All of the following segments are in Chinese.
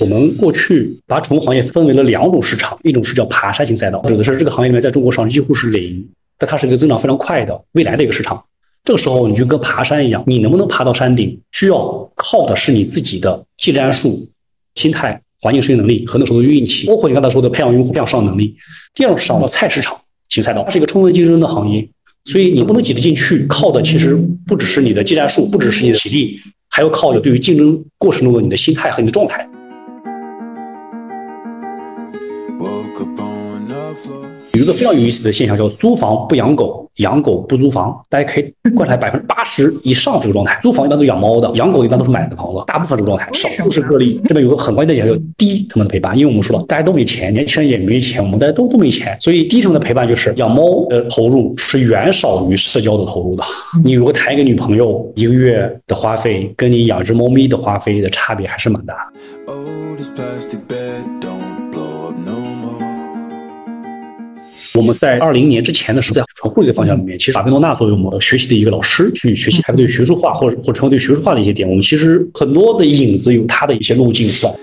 我们过去把宠物行业分为了两种市场，一种是叫爬山型赛道，指的是这个行业里面在中国上几乎是零，但它是一个增长非常快的未来的一个市场。这个时候你就跟爬山一样，你能不能爬到山顶，需要靠的是你自己的技战术、心态、环境适应能力和那时候的运气，包括你刚才说的培养用户、培养市场能力。第二种市场叫菜市场型赛道，它是一个充分竞争的行业，所以你不能挤得进去，靠的其实不只是你的技战术，不只是你的体力，还要靠着对于竞争过程中的你的心态和你的状态。有一个非常有意思的现象，叫租房不养狗，养狗不租房。大家可以观察百分之八十以上这个状态。租房一般都养猫的，养狗一般都是买的房子，大部分这个状态，少数是个例。这边有个很关键的点，叫低成本的陪伴。因为我们说了，大家都没钱，年轻人也没钱，我们大家都都没钱，所以低成本的陪伴就是养猫的投入是远少于社交的投入的。你如果谈一个女朋友，一个月的花费跟你养只猫咪的花费的差别还是蛮大。我们在二零年之前的时候，在传护这个方向里面，其实法菲诺纳作为我们学习的一个老师，去学习台湾队学术化或者或者成为对学术化的一些点，我们其实很多的影子有他的一些路径出来。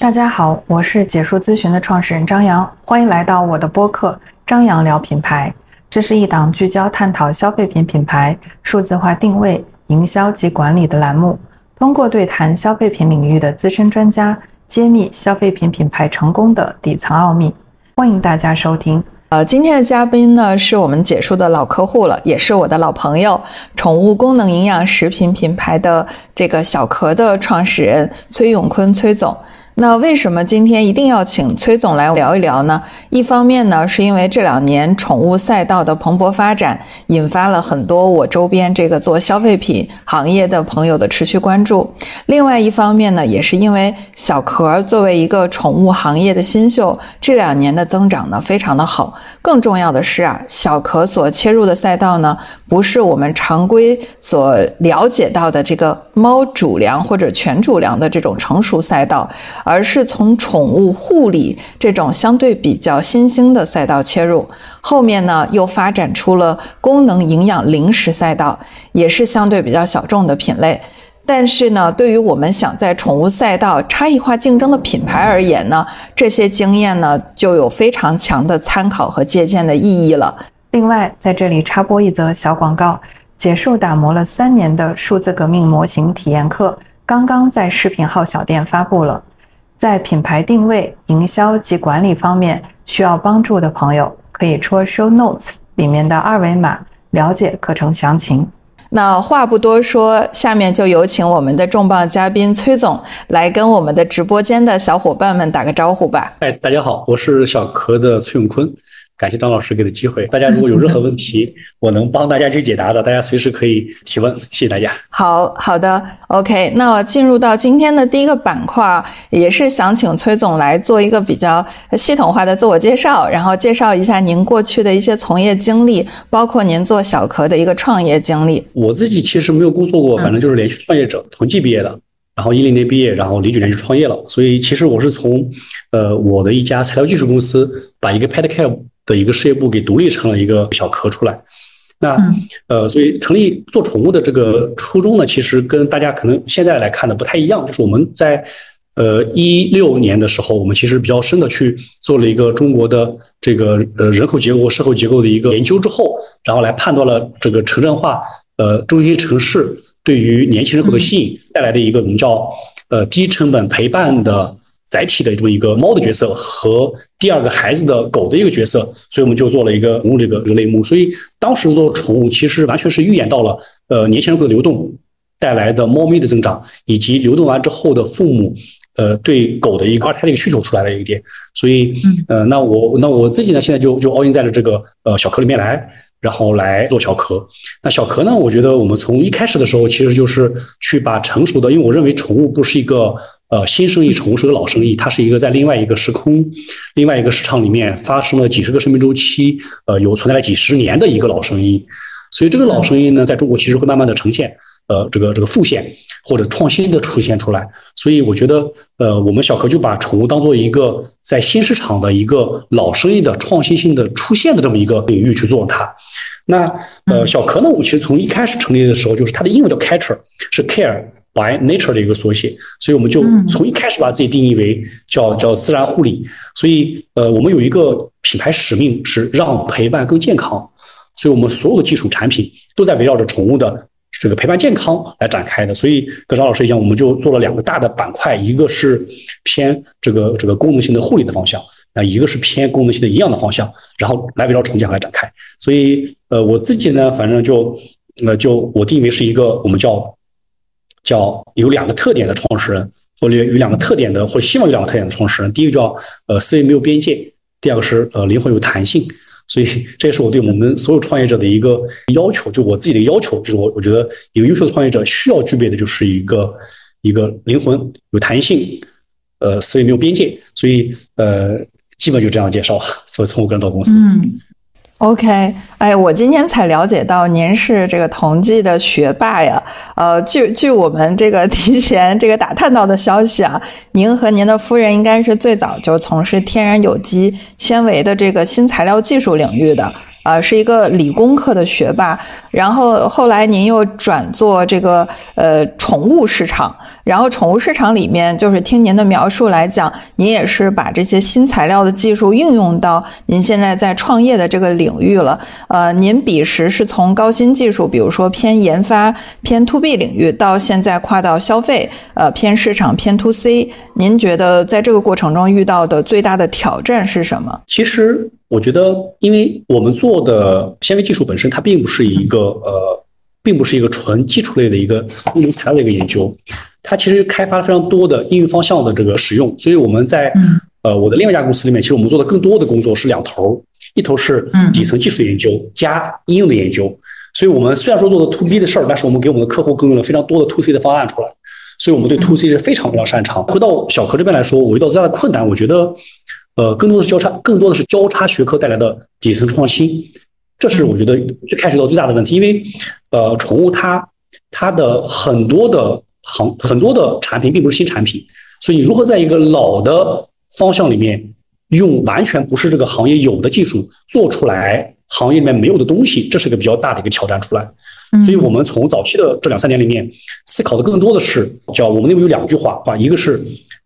大家好，我是解说咨询的创始人张扬，欢迎来到我的播客《张扬聊品牌》。这是一档聚焦探讨消费品品牌数字化定位、营销及管理的栏目，通过对谈消费品领域的资深专家。揭秘消费品品牌成功的底层奥秘，欢迎大家收听。呃，今天的嘉宾呢是我们解说的老客户了，也是我的老朋友，宠物功能营养食品品牌的这个小壳的创始人崔永坤崔总。那为什么今天一定要请崔总来聊一聊呢？一方面呢，是因为这两年宠物赛道的蓬勃发展，引发了很多我周边这个做消费品行业的朋友的持续关注；另外一方面呢，也是因为小壳作为一个宠物行业的新秀，这两年的增长呢非常的好。更重要的是啊，小壳所切入的赛道呢，不是我们常规所了解到的这个猫主粮或者全主粮的这种成熟赛道。而是从宠物护理这种相对比较新兴的赛道切入，后面呢又发展出了功能营养零食赛道，也是相对比较小众的品类。但是呢，对于我们想在宠物赛道差异化竞争的品牌而言呢，这些经验呢就有非常强的参考和借鉴的意义了。另外，在这里插播一则小广告：结束打磨了三年的数字革命模型体验课，刚刚在视频号小店发布了。在品牌定位、营销及管理方面需要帮助的朋友，可以戳 Show Notes 里面的二维码了解课程详情。那话不多说，下面就有请我们的重磅嘉宾崔总来跟我们的直播间的小伙伴们打个招呼吧。哎，大家好，我是小壳的崔永坤。感谢张老师给的机会，大家如果有任何问题，我能帮大家去解答的，大家随时可以提问。谢谢大家。好好的，OK，那我进入到今天的第一个板块，也是想请崔总来做一个比较系统化的自我介绍，然后介绍一下您过去的一些从业经历，包括您做小壳的一个创业经历。我自己其实没有工作过，反正就是连续创业者，同济毕业的，然后一零年毕业，然后零九年就创业了。所以其实我是从呃我的一家材料技术公司把一个 Pet Care。的一个事业部给独立成了一个小壳出来，那呃，所以成立做宠物的这个初衷呢，其实跟大家可能现在来看的不太一样。就是我们在呃一六年的时候，我们其实比较深的去做了一个中国的这个呃人口结构、社会结构的一个研究之后，然后来判断了这个城镇化呃中心城市对于年轻人口的吸引带来的一个我们叫呃低成本陪伴的。载体的这么一个猫的角色和第二个孩子的狗的一个角色，所以我们就做了一个宠物这个这个类目。所以当时做宠物其实完全是预演到了呃年轻人口的流动带来的猫咪的增长，以及流动完之后的父母呃对狗的一个二胎的一个需求出来的一个点。所以呃那我那我自己呢现在就就 all in 在了这个呃小壳里面来，然后来做小壳。那小壳呢，我觉得我们从一开始的时候其实就是去把成熟的，因为我认为宠物不是一个。呃，新生意宠物是个老生意，它是一个在另外一个时空、另外一个市场里面发生了几十个生命周期，呃，有存在了几十年的一个老生意。所以这个老生意呢，在中国其实会慢慢的呈现，呃，这个这个复现或者创新的出现出来。所以我觉得，呃，我们小壳就把宠物当做一个在新市场的一个老生意的创新性的出现的这么一个领域去做它。那呃，小壳呢，我其实从一开始成立的时候，就是它的英文叫 Catcher，是 Care by Nature 的一个缩写，所以我们就从一开始把自己定义为叫叫自然护理。所以呃，我们有一个品牌使命是让陪伴更健康，所以我们所有的技术产品都在围绕着宠物的这个陪伴健康来展开的。所以跟张老师一样，我们就做了两个大的板块，一个是偏这个这个功能性的护理的方向。那，一个是偏功能性的营养的方向，然后来围绕重建来展开。所以，呃，我自己呢，反正就，呃，就我定义为是一个我们叫叫有两个特点的创始人，或者有两个特点的，或希望有两个特点的创始人。第一个叫呃思维没有边界，第二个是呃灵魂有弹性。所以，这也是我对我们所有创业者的一个要求，就我自己的要求，就是我我觉得一个优秀的创业者需要具备的就是一个一个灵魂有弹性，呃，思维没有边界。所以，呃。基本就这样介绍，所以从我个人到公司。嗯，OK，哎，我今天才了解到您是这个同济的学霸呀。呃，据据我们这个 提前这个打探到的消息啊，您和您的夫人应该是最早就从事天然有机纤维的这个新材料技术领域的。呃，是一个理工科的学霸，然后后来您又转做这个呃宠物市场，然后宠物市场里面就是听您的描述来讲，您也是把这些新材料的技术应用到您现在在创业的这个领域了。呃，您彼时是从高新技术，比如说偏研发、偏 to B 领域，到现在跨到消费，呃，偏市场、偏 to C。您觉得在这个过程中遇到的最大的挑战是什么？其实。我觉得，因为我们做的纤维技术本身，它并不是一个呃，并不是一个纯基础类的一个应用材料的一个研究，它其实开发了非常多的应用方向的这个使用。所以我们在呃我的另外一家公司里面，其实我们做的更多的工作是两头，一头是底层技术的研究加应用的研究。所以我们虽然说做的 to B 的事儿，但是我们给我们的客户更用了非常多的 to C 的方案出来。所以我们对 to C 是非常非常擅长。回到小柯这边来说，我遇到最大的困难，我觉得。呃，更多的是交叉，更多的是交叉学科带来的底层创新，这是我觉得最开始到最大的问题。因为，呃，宠物它它的很多的行很多的产品并不是新产品，所以你如何在一个老的方向里面用完全不是这个行业有的技术做出来行业里面没有的东西，这是个比较大的一个挑战出来。所以我们从早期的这两三年里面思考的更多的是叫我们内部有两句话啊，一个是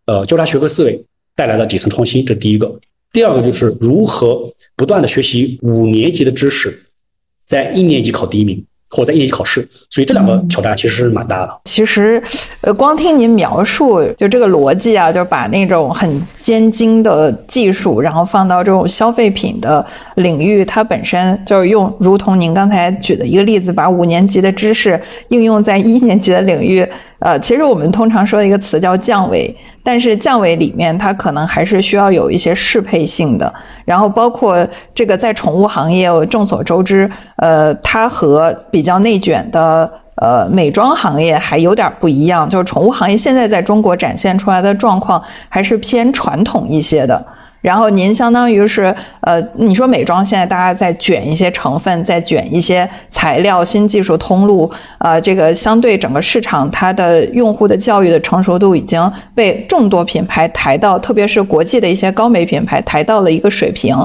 呃交叉学科思维。带来的底层创新，这第一个；第二个就是如何不断的学习五年级的知识，在一年级考第一名。或在一年级考试，所以这两个挑战其实是蛮大的。其实，呃，光听您描述，就这个逻辑啊，就把那种很尖精的技术，然后放到这种消费品的领域，它本身就是用，如同您刚才举的一个例子，把五年级的知识应用在一年级的领域。呃，其实我们通常说的一个词叫降维，但是降维里面它可能还是需要有一些适配性的。然后包括这个在宠物行业，众所周知，呃，它和比比较内卷的呃美妆行业还有点不一样，就是宠物行业现在在中国展现出来的状况还是偏传统一些的。然后您相当于是，呃，你说美妆现在大家在卷一些成分，在卷一些材料、新技术通路，呃，这个相对整个市场它的用户的教育的成熟度已经被众多品牌抬到，特别是国际的一些高美品牌抬到了一个水平。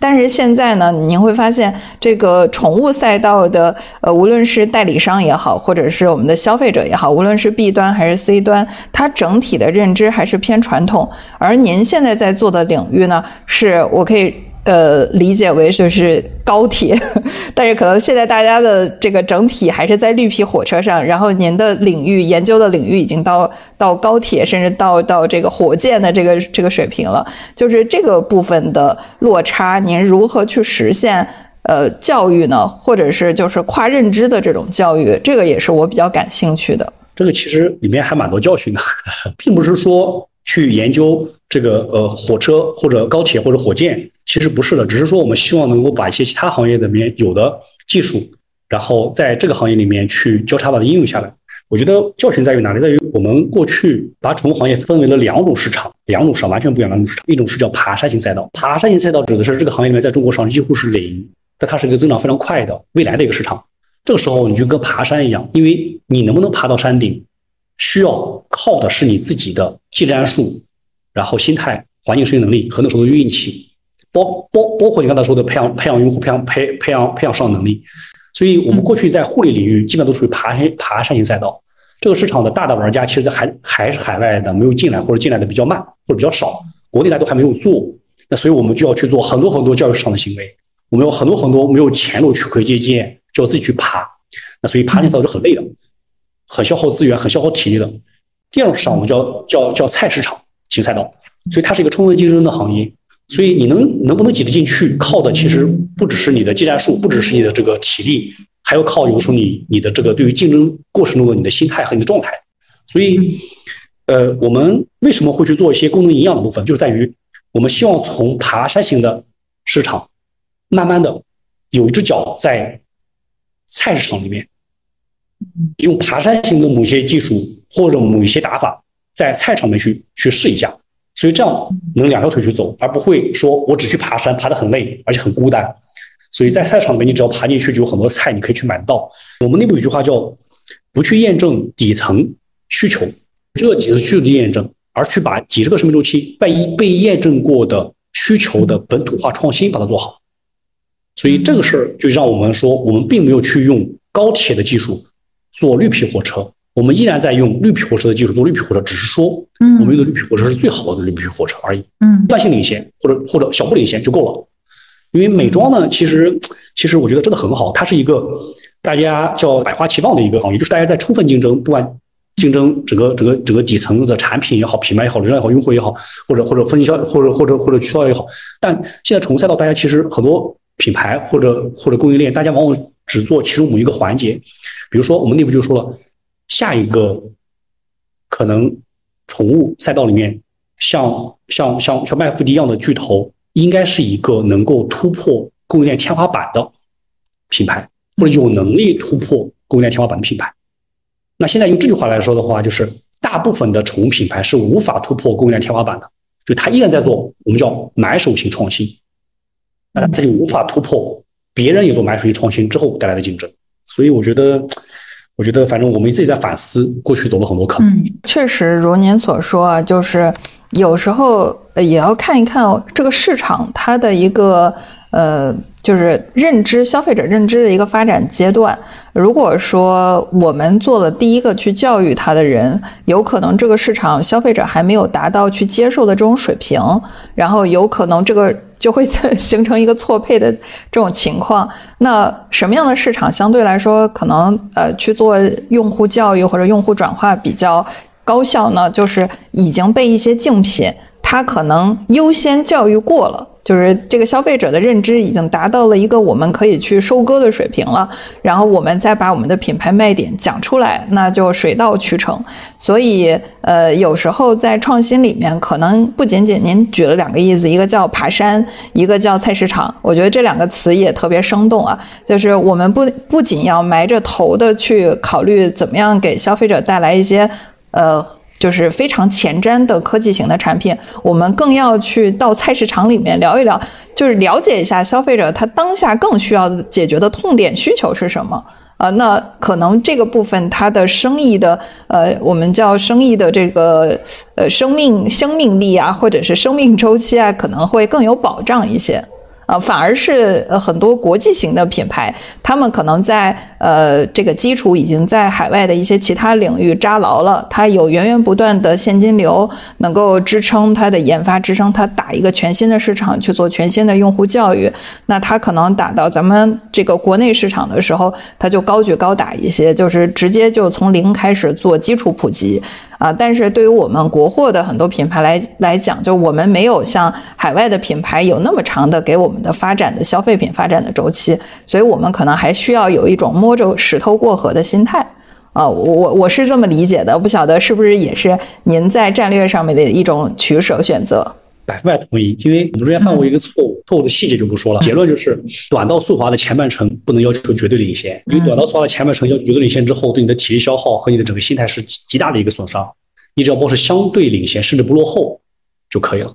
但是现在呢，您会发现这个宠物赛道的，呃，无论是代理商也好，或者是我们的消费者也好，无论是 B 端还是 C 端，它整体的认知还是偏传统。而您现在在做的领域，呢，是我可以呃理解为就是高铁，但是可能现在大家的这个整体还是在绿皮火车上，然后您的领域研究的领域已经到到高铁，甚至到到这个火箭的这个这个水平了，就是这个部分的落差，您如何去实现呃教育呢？或者是就是跨认知的这种教育，这个也是我比较感兴趣的。这个其实里面还蛮多教训的，并不是说。去研究这个呃火车或者高铁或者火箭，其实不是的，只是说我们希望能够把一些其他行业里面有的技术，然后在这个行业里面去交叉把它应用下来。我觉得教训在于哪里？在于我们过去把宠物行业分为了两种市场，两种市场完全不一样两种市场。一种是叫爬山型赛道，爬山型赛道指的是这个行业里面在中国上几乎是零，但它是一个增长非常快的未来的一个市场。这个时候你就跟爬山一样，因为你能不能爬到山顶？需要靠的是你自己的技战术，然后心态、环境适应能力和那时候运气。包包包括你刚才说的培养培养用户、培养培培养培养上能力。所以我们过去在护理领域基本都属于爬山爬山型赛道。这个市场的大的玩家，其实在还还是海外的，没有进来或者进来的比较慢或者比较少，国内大家都还没有做。那所以我们就要去做很多很多教育市场的行为。我们有很多很多没有前路去可以借鉴，就要自己去爬。那所以爬山赛道是很累的，很消耗资源、很消耗体力的。第二种市场我们叫叫叫菜市场型赛道，所以它是一个充分竞争的行业。所以你能能不能挤得进去，靠的其实不只是你的技战术，不只是你的这个体力，还要靠有时候你你的这个对于竞争过程中的你的心态和你的状态。所以，呃，我们为什么会去做一些功能营养的部分，就是在于我们希望从爬山型的市场，慢慢的有一只脚在菜市场里面，用爬山型的某些技术或者某一些打法，在菜场里面去去试一下。所以这样能两条腿去走，而不会说我只去爬山，爬得很累，而且很孤单。所以在菜场里面，你只要爬进去，就有很多菜你可以去买得到。我们内部有句话叫“不去验证底层需求，这个底层需求的验证，而去把几十个生命周期被被验证过的需求的本土化创新把它做好”。所以这个事儿就让我们说，我们并没有去用高铁的技术做绿皮火车。我们依然在用绿皮火车的技术做绿皮火车，只是说，嗯，我们用的绿皮火车是最好的绿皮火车而已，嗯，段性领先或者或者小步领先就够了。因为美妆呢，其实其实我觉得真的很好，它是一个大家叫百花齐放的一个行业，就是大家在充分竞争，不管竞争整个整个整个底层的产品也好，品牌也好，流量也好，用户也好，或者或者分销或者或者或者渠道也好。但现在宠物赛道，大家其实很多品牌或者或者供应链，大家往往只做其中某一个环节，比如说我们内部就说了。下一个可能宠物赛道里面，像像像像麦富迪一样的巨头，应该是一个能够突破供应链天花板的品牌，或者有能力突破供应链天花板的品牌。那现在用这句话来说的话，就是大部分的宠物品牌是无法突破供应链天花板的，就它依然在做我们叫买手型创新，那它就无法突破别人也做买手型创新之后带来的竞争。所以我觉得。我觉得，反正我们自己在反思，过去走了很多坑。嗯，确实如您所说啊，就是有时候也要看一看这个市场它的一个呃，就是认知消费者认知的一个发展阶段。如果说我们做了第一个去教育他的人，有可能这个市场消费者还没有达到去接受的这种水平，然后有可能这个。就会形成一个错配的这种情况。那什么样的市场相对来说可能呃去做用户教育或者用户转化比较高效呢？就是已经被一些竞品它可能优先教育过了。就是这个消费者的认知已经达到了一个我们可以去收割的水平了，然后我们再把我们的品牌卖点讲出来，那就水到渠成。所以，呃，有时候在创新里面，可能不仅仅您举了两个例子，一个叫爬山，一个叫菜市场。我觉得这两个词也特别生动啊。就是我们不不仅要埋着头的去考虑怎么样给消费者带来一些，呃。就是非常前瞻的科技型的产品，我们更要去到菜市场里面聊一聊，就是了解一下消费者他当下更需要解决的痛点需求是什么啊？那可能这个部分它的生意的呃，我们叫生意的这个呃生命生命力啊，或者是生命周期啊，可能会更有保障一些。呃，反而是呃很多国际型的品牌，他们可能在呃这个基础已经在海外的一些其他领域扎牢了，它有源源不断的现金流，能够支撑它的研发，支撑它打一个全新的市场去做全新的用户教育。那它可能打到咱们这个国内市场的时候，它就高举高打一些，就是直接就从零开始做基础普及。啊，但是对于我们国货的很多品牌来来讲，就我们没有像海外的品牌有那么长的给我们的发展的消费品发展的周期，所以我们可能还需要有一种摸着石头过河的心态。啊，我我我是这么理解的，不晓得是不是也是您在战略上面的一种取舍选择。百分百同意，因为我们之前犯过一个错误，错误的细节就不说了。结论就是，短道速滑的前半程不能要求绝对领先，因为短道速滑的前半程要求绝对领先之后，对你的体力消耗和你的整个心态是极大的一个损伤。你只要保持相对领先，甚至不落后就可以了。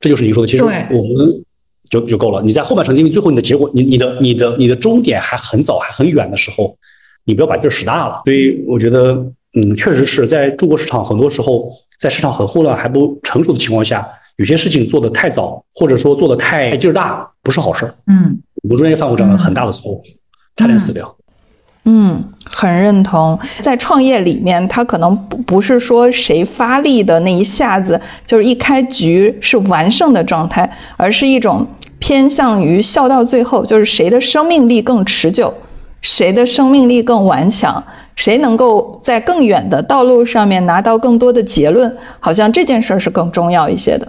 这就是你说的，其实我们就就够了。你在后半程，因为最后你的结果，你你的你的你的终点还很早还很远的时候，你不要把劲儿使大了。所以我觉得，嗯，确实是在中国市场很多时候，在市场很混乱还不成熟的情况下。有些事情做得太早，或者说做得太劲儿大，不是好事儿。嗯，我中间犯过这样的很大的错误，差点死掉。嗯，很认同。在创业里面，他可能不不是说谁发力的那一下子就是一开局是完胜的状态，而是一种偏向于笑到最后，就是谁的生命力更持久，谁的生命力更顽强，谁能够在更远的道路上面拿到更多的结论，好像这件事儿是更重要一些的。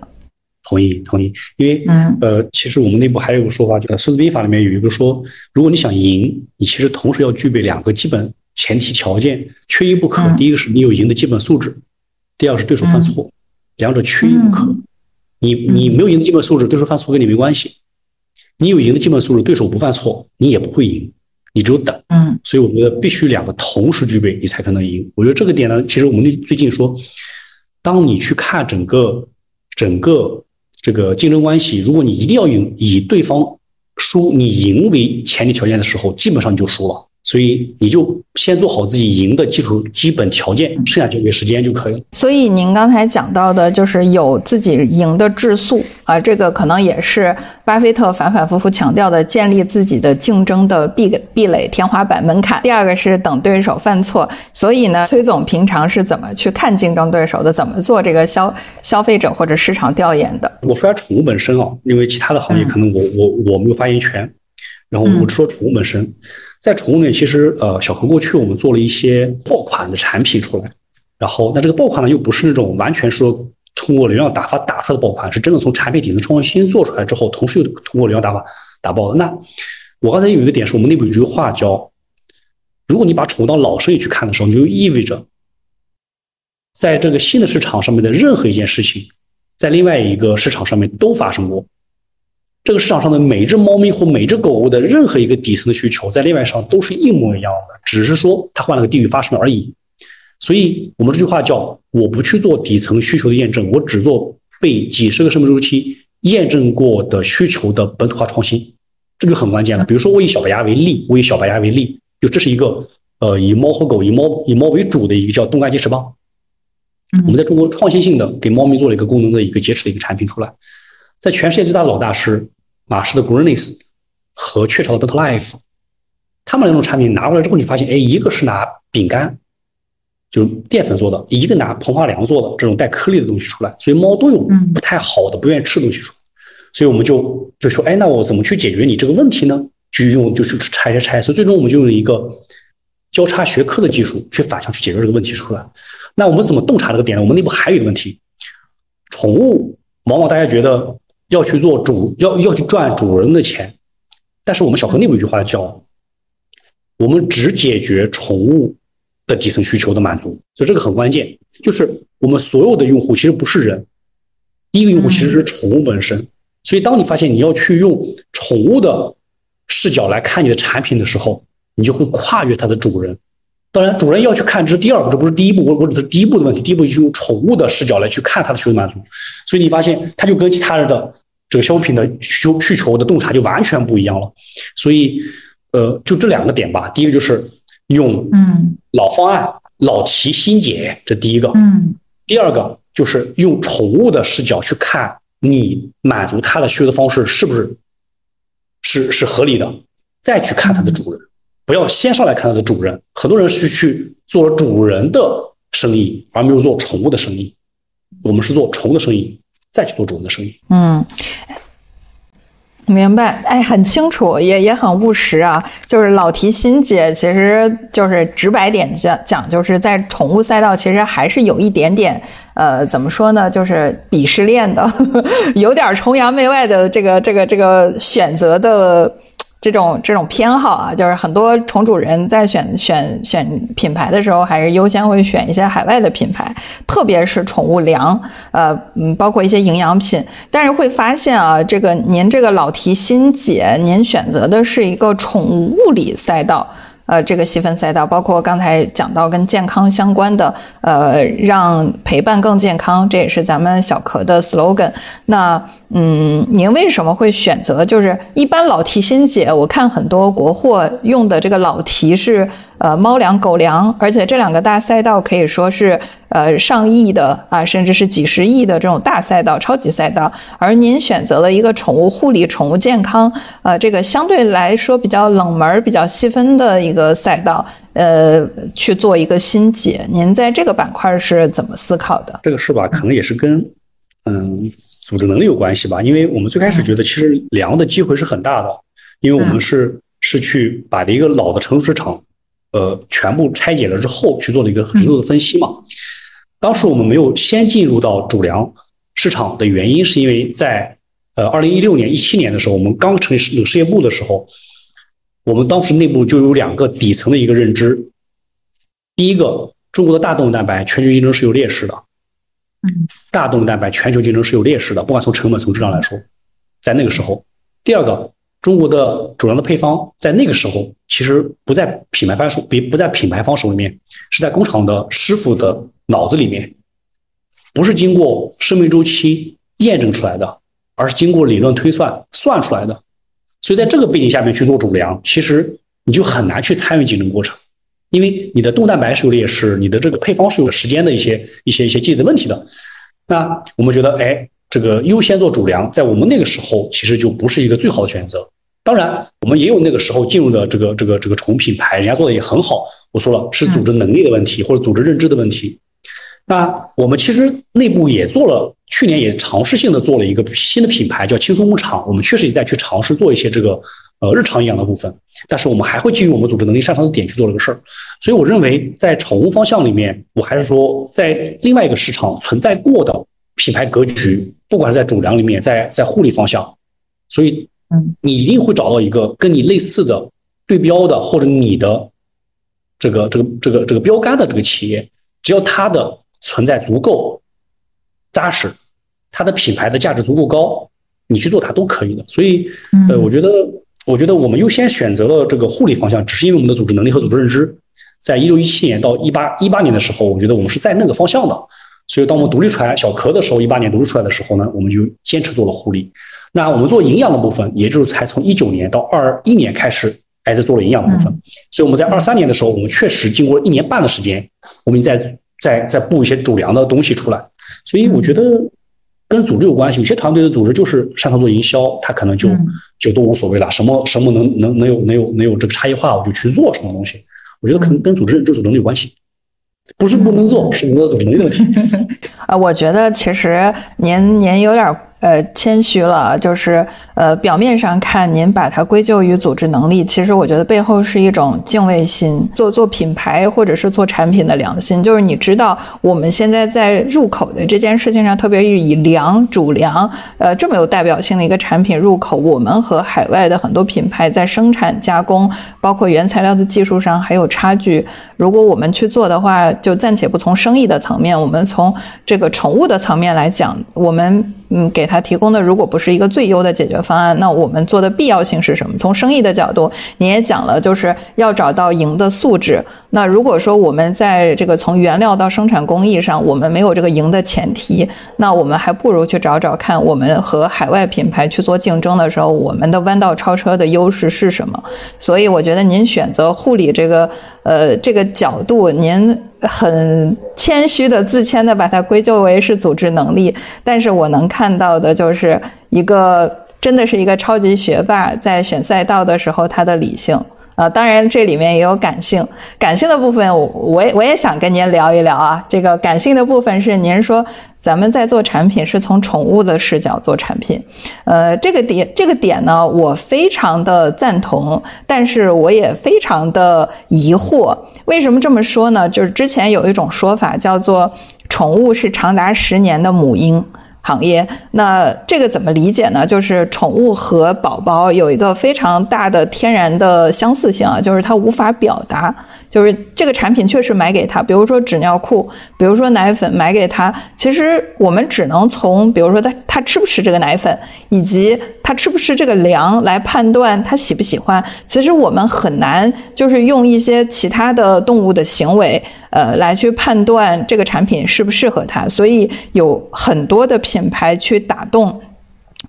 同意，同意。因为，嗯呃，其实我们内部还有个说法，就《孙子兵法》里面有一个说，如果你想赢，你其实同时要具备两个基本前提条件，缺一不可。嗯第一个是你有赢的基本素质，第二个是对手犯错，两者缺一不可。嗯你你没有赢的基本素质，对手犯错跟你没关系；你有赢的基本素质，对手不犯错，你也不会赢，你只有等。嗯所以我觉得必须两个同时具备，你才可能赢。我觉得这个点呢，其实我们最近说，当你去看整个整个这个竞争关系，如果你一定要赢，以对方输你赢为前提条件的时候，基本上你就输了。所以你就先做好自己赢的基础基本条件，剩下交给时间就可以了。所以您刚才讲到的，就是有自己赢的质素啊，这个可能也是巴菲特反反复复强调的，建立自己的竞争的壁壁垒、天花板、门槛。第二个是等对手犯错。所以呢，崔总平常是怎么去看竞争对手的？怎么做这个消消费者或者市场调研的？我说下宠物本身啊，因为其他的行业可能我我我没有发言权，然后我说宠物本身。在宠物里面，其实呃，小何过去我们做了一些爆款的产品出来，然后那这个爆款呢，又不是那种完全说通过流量打发打出来的爆款，是真的从产品底层创新做出来之后，同时又通过流量打发打爆的。那我刚才有一个点是我们内部有句话叫，如果你把宠物当老生意去看的时候，你就意味着，在这个新的市场上面的任何一件事情，在另外一个市场上面都发生过。这个市场上的每只猫咪或每只狗狗的任何一个底层的需求，在另外上都是一模一样的，只是说它换了个地域发生了而已。所以，我们这句话叫“我不去做底层需求的验证，我只做被几十个生命周期验证过的需求的本土化创新”，这就很关键了。比如说，我以小白鸭为例，我以小白鸭为例，就这是一个呃以猫和狗以猫以猫为主的一个叫冻干结齿棒。我们在中国创新性的给猫咪做了一个功能的一个结齿的一个产品出来。在全世界最大的老大师马氏的 Greenis 和雀巢的 Dental Life，他们两种产品拿过来之后，你发现，哎，一个是拿饼干，就是淀粉做的，一个拿膨化粮做的这种带颗粒的东西出来，所以猫都有不太好的、不愿意吃的东西出来。所以我们就就说，哎，那我怎么去解决你这个问题呢？就用就是拆拆拆，所以最终我们就用一个交叉学科的技术去反向去解决这个问题出来。那我们怎么洞察这个点呢？我们内部还有一个问题，宠物。往往大家觉得要去做主，要要去赚主人的钱，但是我们小何内部有一句话叫“我们只解决宠物的底层需求的满足”，所以这个很关键。就是我们所有的用户其实不是人，第一个用户其实是宠物本身。所以当你发现你要去用宠物的视角来看你的产品的时候，你就会跨越它的主人。当然，主人要去看，这是第二步，这不是第一步。我我只是第一步的问题，第一步就是用宠物的视角来去看它的需求满足。所以你发现，它就跟其他人的这个消费品的需求需求的洞察就完全不一样了。所以，呃，就这两个点吧。第一个就是用嗯老方案、老提新解，这第一个。嗯。第二个就是用宠物的视角去看你满足它的需求的方式是不是是是合理的，再去看它的主人。不要先上来看它的主人，很多人是去做主人的生意，而没有做宠物的生意。我们是做宠物的生意，再去做主人的生意。嗯，明白。哎，很清楚，也也很务实啊。就是老提新解，其实就是直白点讲讲，就是在宠物赛道，其实还是有一点点，呃，怎么说呢，就是鄙视链的，有点崇洋媚外的这个这个这个选择的。这种这种偏好啊，就是很多宠主人在选选选品牌的时候，还是优先会选一些海外的品牌，特别是宠物粮，呃，嗯，包括一些营养品。但是会发现啊，这个您这个老提新解，您选择的是一个宠物物理赛道。呃，这个细分赛道包括刚才讲到跟健康相关的，呃，让陪伴更健康，这也是咱们小壳的 slogan。那嗯，您为什么会选择就是一般老提新解？我看很多国货用的这个老提是呃猫粮、狗粮，而且这两个大赛道可以说是呃上亿的啊，甚至是几十亿的这种大赛道、超级赛道。而您选择了一个宠物护理、宠物健康，呃，这个相对来说比较冷门、比较细分的一个赛道，呃，去做一个新解。您在这个板块是怎么思考的？这个是吧？可能也是跟。嗯，组织能力有关系吧？因为我们最开始觉得，其实粮的机会是很大的，因为我们是是去把一个老的成熟市场，呃，全部拆解了之后，去做的一个很多的分析嘛。当时我们没有先进入到主粮市场的原因，是因为在呃二零一六年、一七年的时候，我们刚成立事事业部的时候，我们当时内部就有两个底层的一个认知：第一个，中国的大动物蛋白全球竞争是有劣势的。嗯，大动物蛋白全球竞争是有劣势的，不管从成本、从质量来说，在那个时候。第二个，中国的主粮的配方在那个时候其实不在品牌方手，不不在品牌方手里面，是在工厂的师傅的脑子里面，不是经过生命周期验证出来的，而是经过理论推算算出来的。所以在这个背景下面去做主粮，其实你就很难去参与竞争过程。因为你的动蛋白是有劣势，你的这个配方是有时间的一些一些一些积累的问题的。那我们觉得，哎，这个优先做主粮，在我们那个时候其实就不是一个最好的选择。当然，我们也有那个时候进入的这个这个这个宠物品牌，人家做的也很好。我说了，是组织能力的问题或者组织认知的问题。那我们其实内部也做了，去年也尝试性的做了一个新的品牌，叫轻松牧场。我们确实也在去尝试做一些这个。呃，日常营养的部分，但是我们还会基于我们组织能力擅长的点去做这个事儿，所以我认为在宠物方向里面，我还是说在另外一个市场存在过的品牌格局，不管是在主粮里面，在在护理方向，所以嗯，你一定会找到一个跟你类似的对标的或者你的这个这个这个这个标杆的这个企业，只要它的存在足够扎实，它的品牌的价值足够高，你去做它都可以的。所以呃，我觉得。我觉得我们优先选择了这个护理方向，只是因为我们的组织能力和组织认知，在一六一七年到一八一八年的时候，我觉得我们是在那个方向的。所以，当我们独立出来小壳的时候，一八年独立出来的时候呢，我们就坚持做了护理。那我们做营养的部分，也就是才从一九年到二一年开始，还在做了营养部分。所以，我们在二三年的时候，我们确实经过一年半的时间，我们在在在布一些主粮的东西出来。所以，我觉得。跟组织有关系，有些团队的组织就是擅长做营销，他可能就就都无所谓了，什么什么能能能有能有能有这个差异化，我就去做什么东西。我觉得可能跟组织认知、组能力有关系，不是不能做，是你的组织能力的问题。啊，我觉得其实您您有点。呃，谦虚了，就是呃，表面上看您把它归咎于组织能力，其实我觉得背后是一种敬畏心，做做品牌或者是做产品的良心。就是你知道，我们现在在入口的这件事情上，特别是以粮主粮，呃，这么有代表性的一个产品入口，我们和海外的很多品牌在生产加工，包括原材料的技术上还有差距。如果我们去做的话，就暂且不从生意的层面，我们从这个宠物的层面来讲，我们。嗯，给他提供的如果不是一个最优的解决方案，那我们做的必要性是什么？从生意的角度，你也讲了，就是要找到赢的素质。那如果说我们在这个从原料到生产工艺上，我们没有这个赢的前提，那我们还不如去找找看，我们和海外品牌去做竞争的时候，我们的弯道超车的优势是什么？所以我觉得您选择护理这个，呃，这个角度，您。很谦虚的、自谦的把它归咎为是组织能力，但是我能看到的就是一个真的是一个超级学霸，在选赛道的时候他的理性。呃，当然这里面也有感性，感性的部分我我也我也想跟您聊一聊啊。这个感性的部分是您说咱们在做产品是从宠物的视角做产品，呃，这个点这个点呢，我非常的赞同，但是我也非常的疑惑。为什么这么说呢？就是之前有一种说法叫做宠物是长达十年的母婴。行业，那这个怎么理解呢？就是宠物和宝宝有一个非常大的天然的相似性啊，就是它无法表达。就是这个产品确实买给他，比如说纸尿裤，比如说奶粉买给他，其实我们只能从比如说他他吃不吃这个奶粉，以及他吃不吃这个粮来判断他喜不喜欢。其实我们很难就是用一些其他的动物的行为，呃，来去判断这个产品适不适合他。所以有很多的品牌去打动。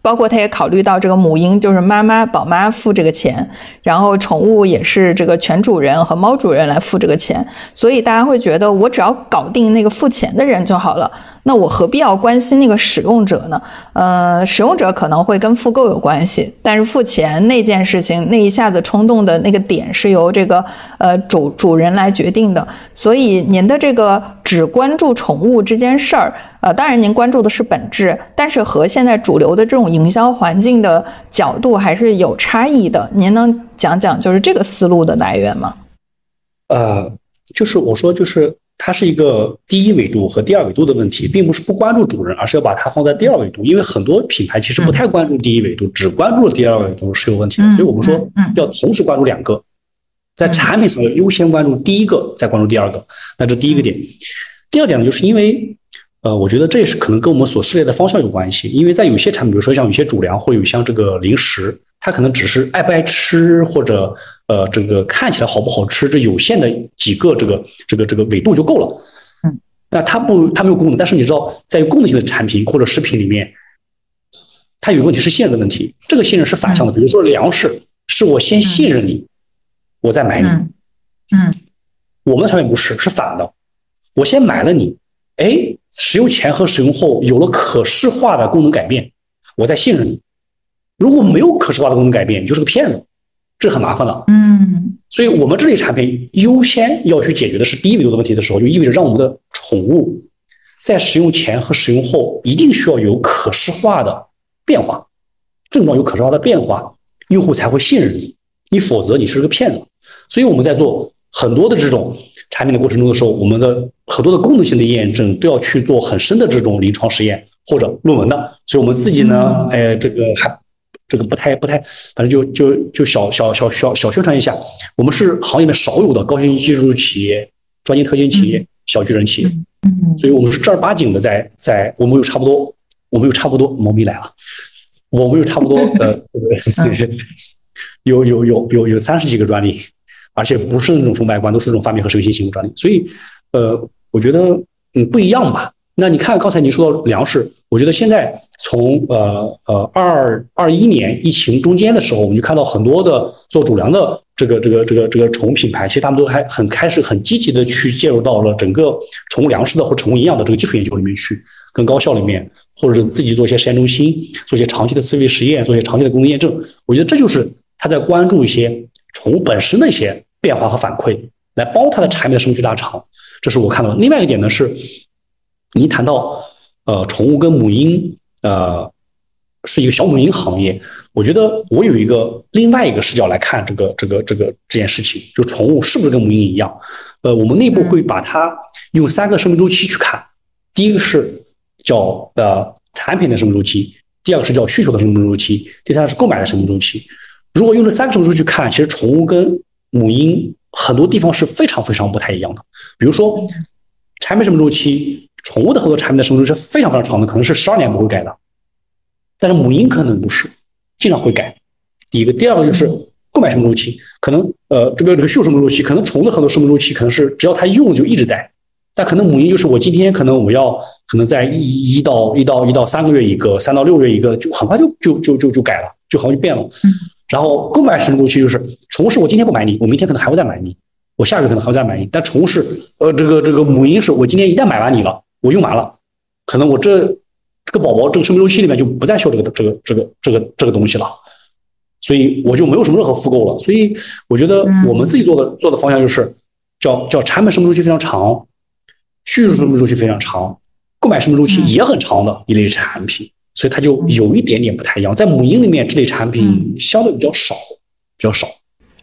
包括他也考虑到这个母婴就是妈妈宝妈付这个钱，然后宠物也是这个犬主人和猫主人来付这个钱，所以大家会觉得我只要搞定那个付钱的人就好了，那我何必要关心那个使用者呢？呃，使用者可能会跟复购有关系，但是付钱那件事情那一下子冲动的那个点是由这个呃主主人来决定的，所以您的这个只关注宠物这件事儿，呃，当然您关注的是本质，但是和现在主流的这种。营销环境的角度还是有差异的，您能讲讲就是这个思路的来源吗？呃，就是我说，就是它是一个第一维度和第二维度的问题，并不是不关注主人，而是要把它放在第二维度。因为很多品牌其实不太关注第一维度，只关注了第二维度是有问题的。所以我们说要同时关注两个，在产品层面优先关注第一个，再关注第二个。那这第一个点，第二点呢，就是因为。呃，我觉得这也是可能跟我们所涉猎的方向有关系，因为在有些产品，比如说像有些主粮，或有像这个零食，它可能只是爱不爱吃，或者呃，这个看起来好不好吃，这有限的几个这个这个这个维度就够了。嗯，那它不，它没有功能，但是你知道，在功能性的产品或者食品里面，它有个问题是信任的问题，这个信任是反向的。比如说粮食，是我先信任你，我再买你。嗯，我们的产品不是，是反的，我先买了你，哎。使用前和使用后有了可视化的功能改变，我再信任你。如果没有可视化的功能改变，你就是个骗子，这很麻烦的。嗯，所以我们这类产品优先要去解决的是第一维度的问题的时候，就意味着让我们的宠物在使用前和使用后一定需要有可视化的变化，症状有可视化的变化，用户才会信任你。你否则你是个骗子。所以我们在做很多的这种。产品的过程中的时候，我们的很多的功能性的验证都要去做很深的这种临床实验或者论文的，所以我们自己呢，哎，这个还这个不太不太，反正就就就小小小小小宣传一下，我们是行业里面少有的高新技术企业、专业特新企业、小巨人企业，嗯，所以我们是正儿八经的在在，我们有差不多，我们有差不多，猫咪来了，我们有差不多呃，有有有有有三十几个专利。而且不是那种从外观，都是这种发明和实用性型的专利，所以，呃，我觉得嗯不一样吧。那你看刚才你说到粮食，我觉得现在从呃呃二二一年疫情中间的时候，我们就看到很多的做主粮的这个这个这个这个宠物品牌，其实他们都还很开始很积极的去介入到了整个宠物粮食的或宠物营养的这个基础研究里面去，跟高校里面，或者是自己做一些实验中心，做一些长期的思维实验，做一些长期的功能验证。我觉得这就是他在关注一些。宠物本身的一些变化和反馈，来帮它的产品的生命去拉长，这是我看到的。另外一个点呢是，您谈到呃宠物跟母婴呃是一个小母婴行业，我觉得我有一个另外一个视角来看这个这个这个这件事情，就宠物是不是跟母婴一样？呃，我们内部会把它用三个生命周期去看，第一个是叫呃产品的生命周期，第二个是叫需求的生命周期，第三个是购买的生命周期。如果用这三个生命周期去看，其实宠物跟母婴很多地方是非常非常不太一样的。比如说，产品生命周期，宠物的合作产品的生命周期是非常非常长的，可能是十二年不会改的。但是母婴可能不是，经常会改。第一个，第二个就是购买生命周期，可能呃这个这个需求生命周期，可能宠物的很多生命周期可能是只要它用就一直在，但可能母婴就是我今天可能我要可能在一一到一到一到三个月一个，三到六个月一个，就很快就就就就就改了，就好像就变了。然后购买生命周期就是宠物是我今天不买你，我明天可能还会再买你，我下个月可能还会再买你。但宠物是呃这个这个母婴是我今天一旦买完你了，我用完了，可能我这这个宝宝这个生命周期里面就不再需要这个这个这个这个这个东西了，所以我就没有什么任何复购了。所以我觉得我们自己做的做的方向就是叫叫产品生命周期非常长，叙述生命周期非常长，购买生命周期也很长的一类产品。所以它就有一点点不太一样，在母婴里面这类产品相对比较少，比较少。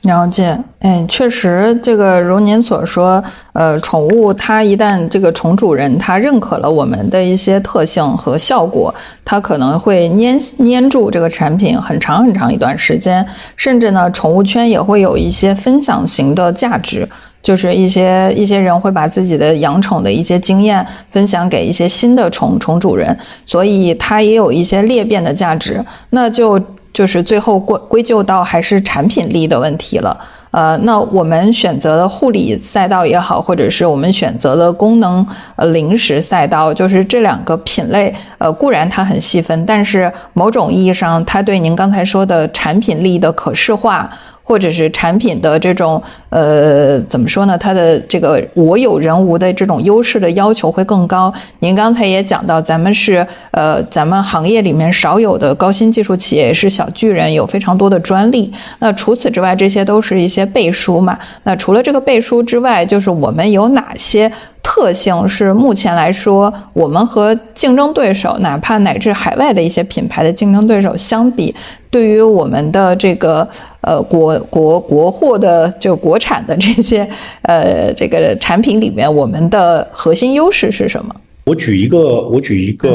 了解，哎，确实，这个如您所说，呃，宠物它一旦这个宠主人他认可了我们的一些特性和效果，它可能会粘粘住这个产品很长很长一段时间，甚至呢，宠物圈也会有一些分享型的价值。就是一些一些人会把自己的养宠的一些经验分享给一些新的宠宠主人，所以它也有一些裂变的价值。那就就是最后归归咎到还是产品力的问题了。呃，那我们选择的护理赛道也好，或者是我们选择的功能呃零食赛道，就是这两个品类，呃，固然它很细分，但是某种意义上，它对您刚才说的产品力的可视化。或者是产品的这种呃怎么说呢？它的这个我有人无的这种优势的要求会更高。您刚才也讲到，咱们是呃咱们行业里面少有的高新技术企业，也是小巨人，有非常多的专利。那除此之外，这些都是一些背书嘛。那除了这个背书之外，就是我们有哪些？特性是目前来说，我们和竞争对手，哪怕乃至海外的一些品牌的竞争对手相比，对于我们的这个呃国国国货的就国产的这些呃这个产品里面，我们的核心优势是什么？我举一个我举一个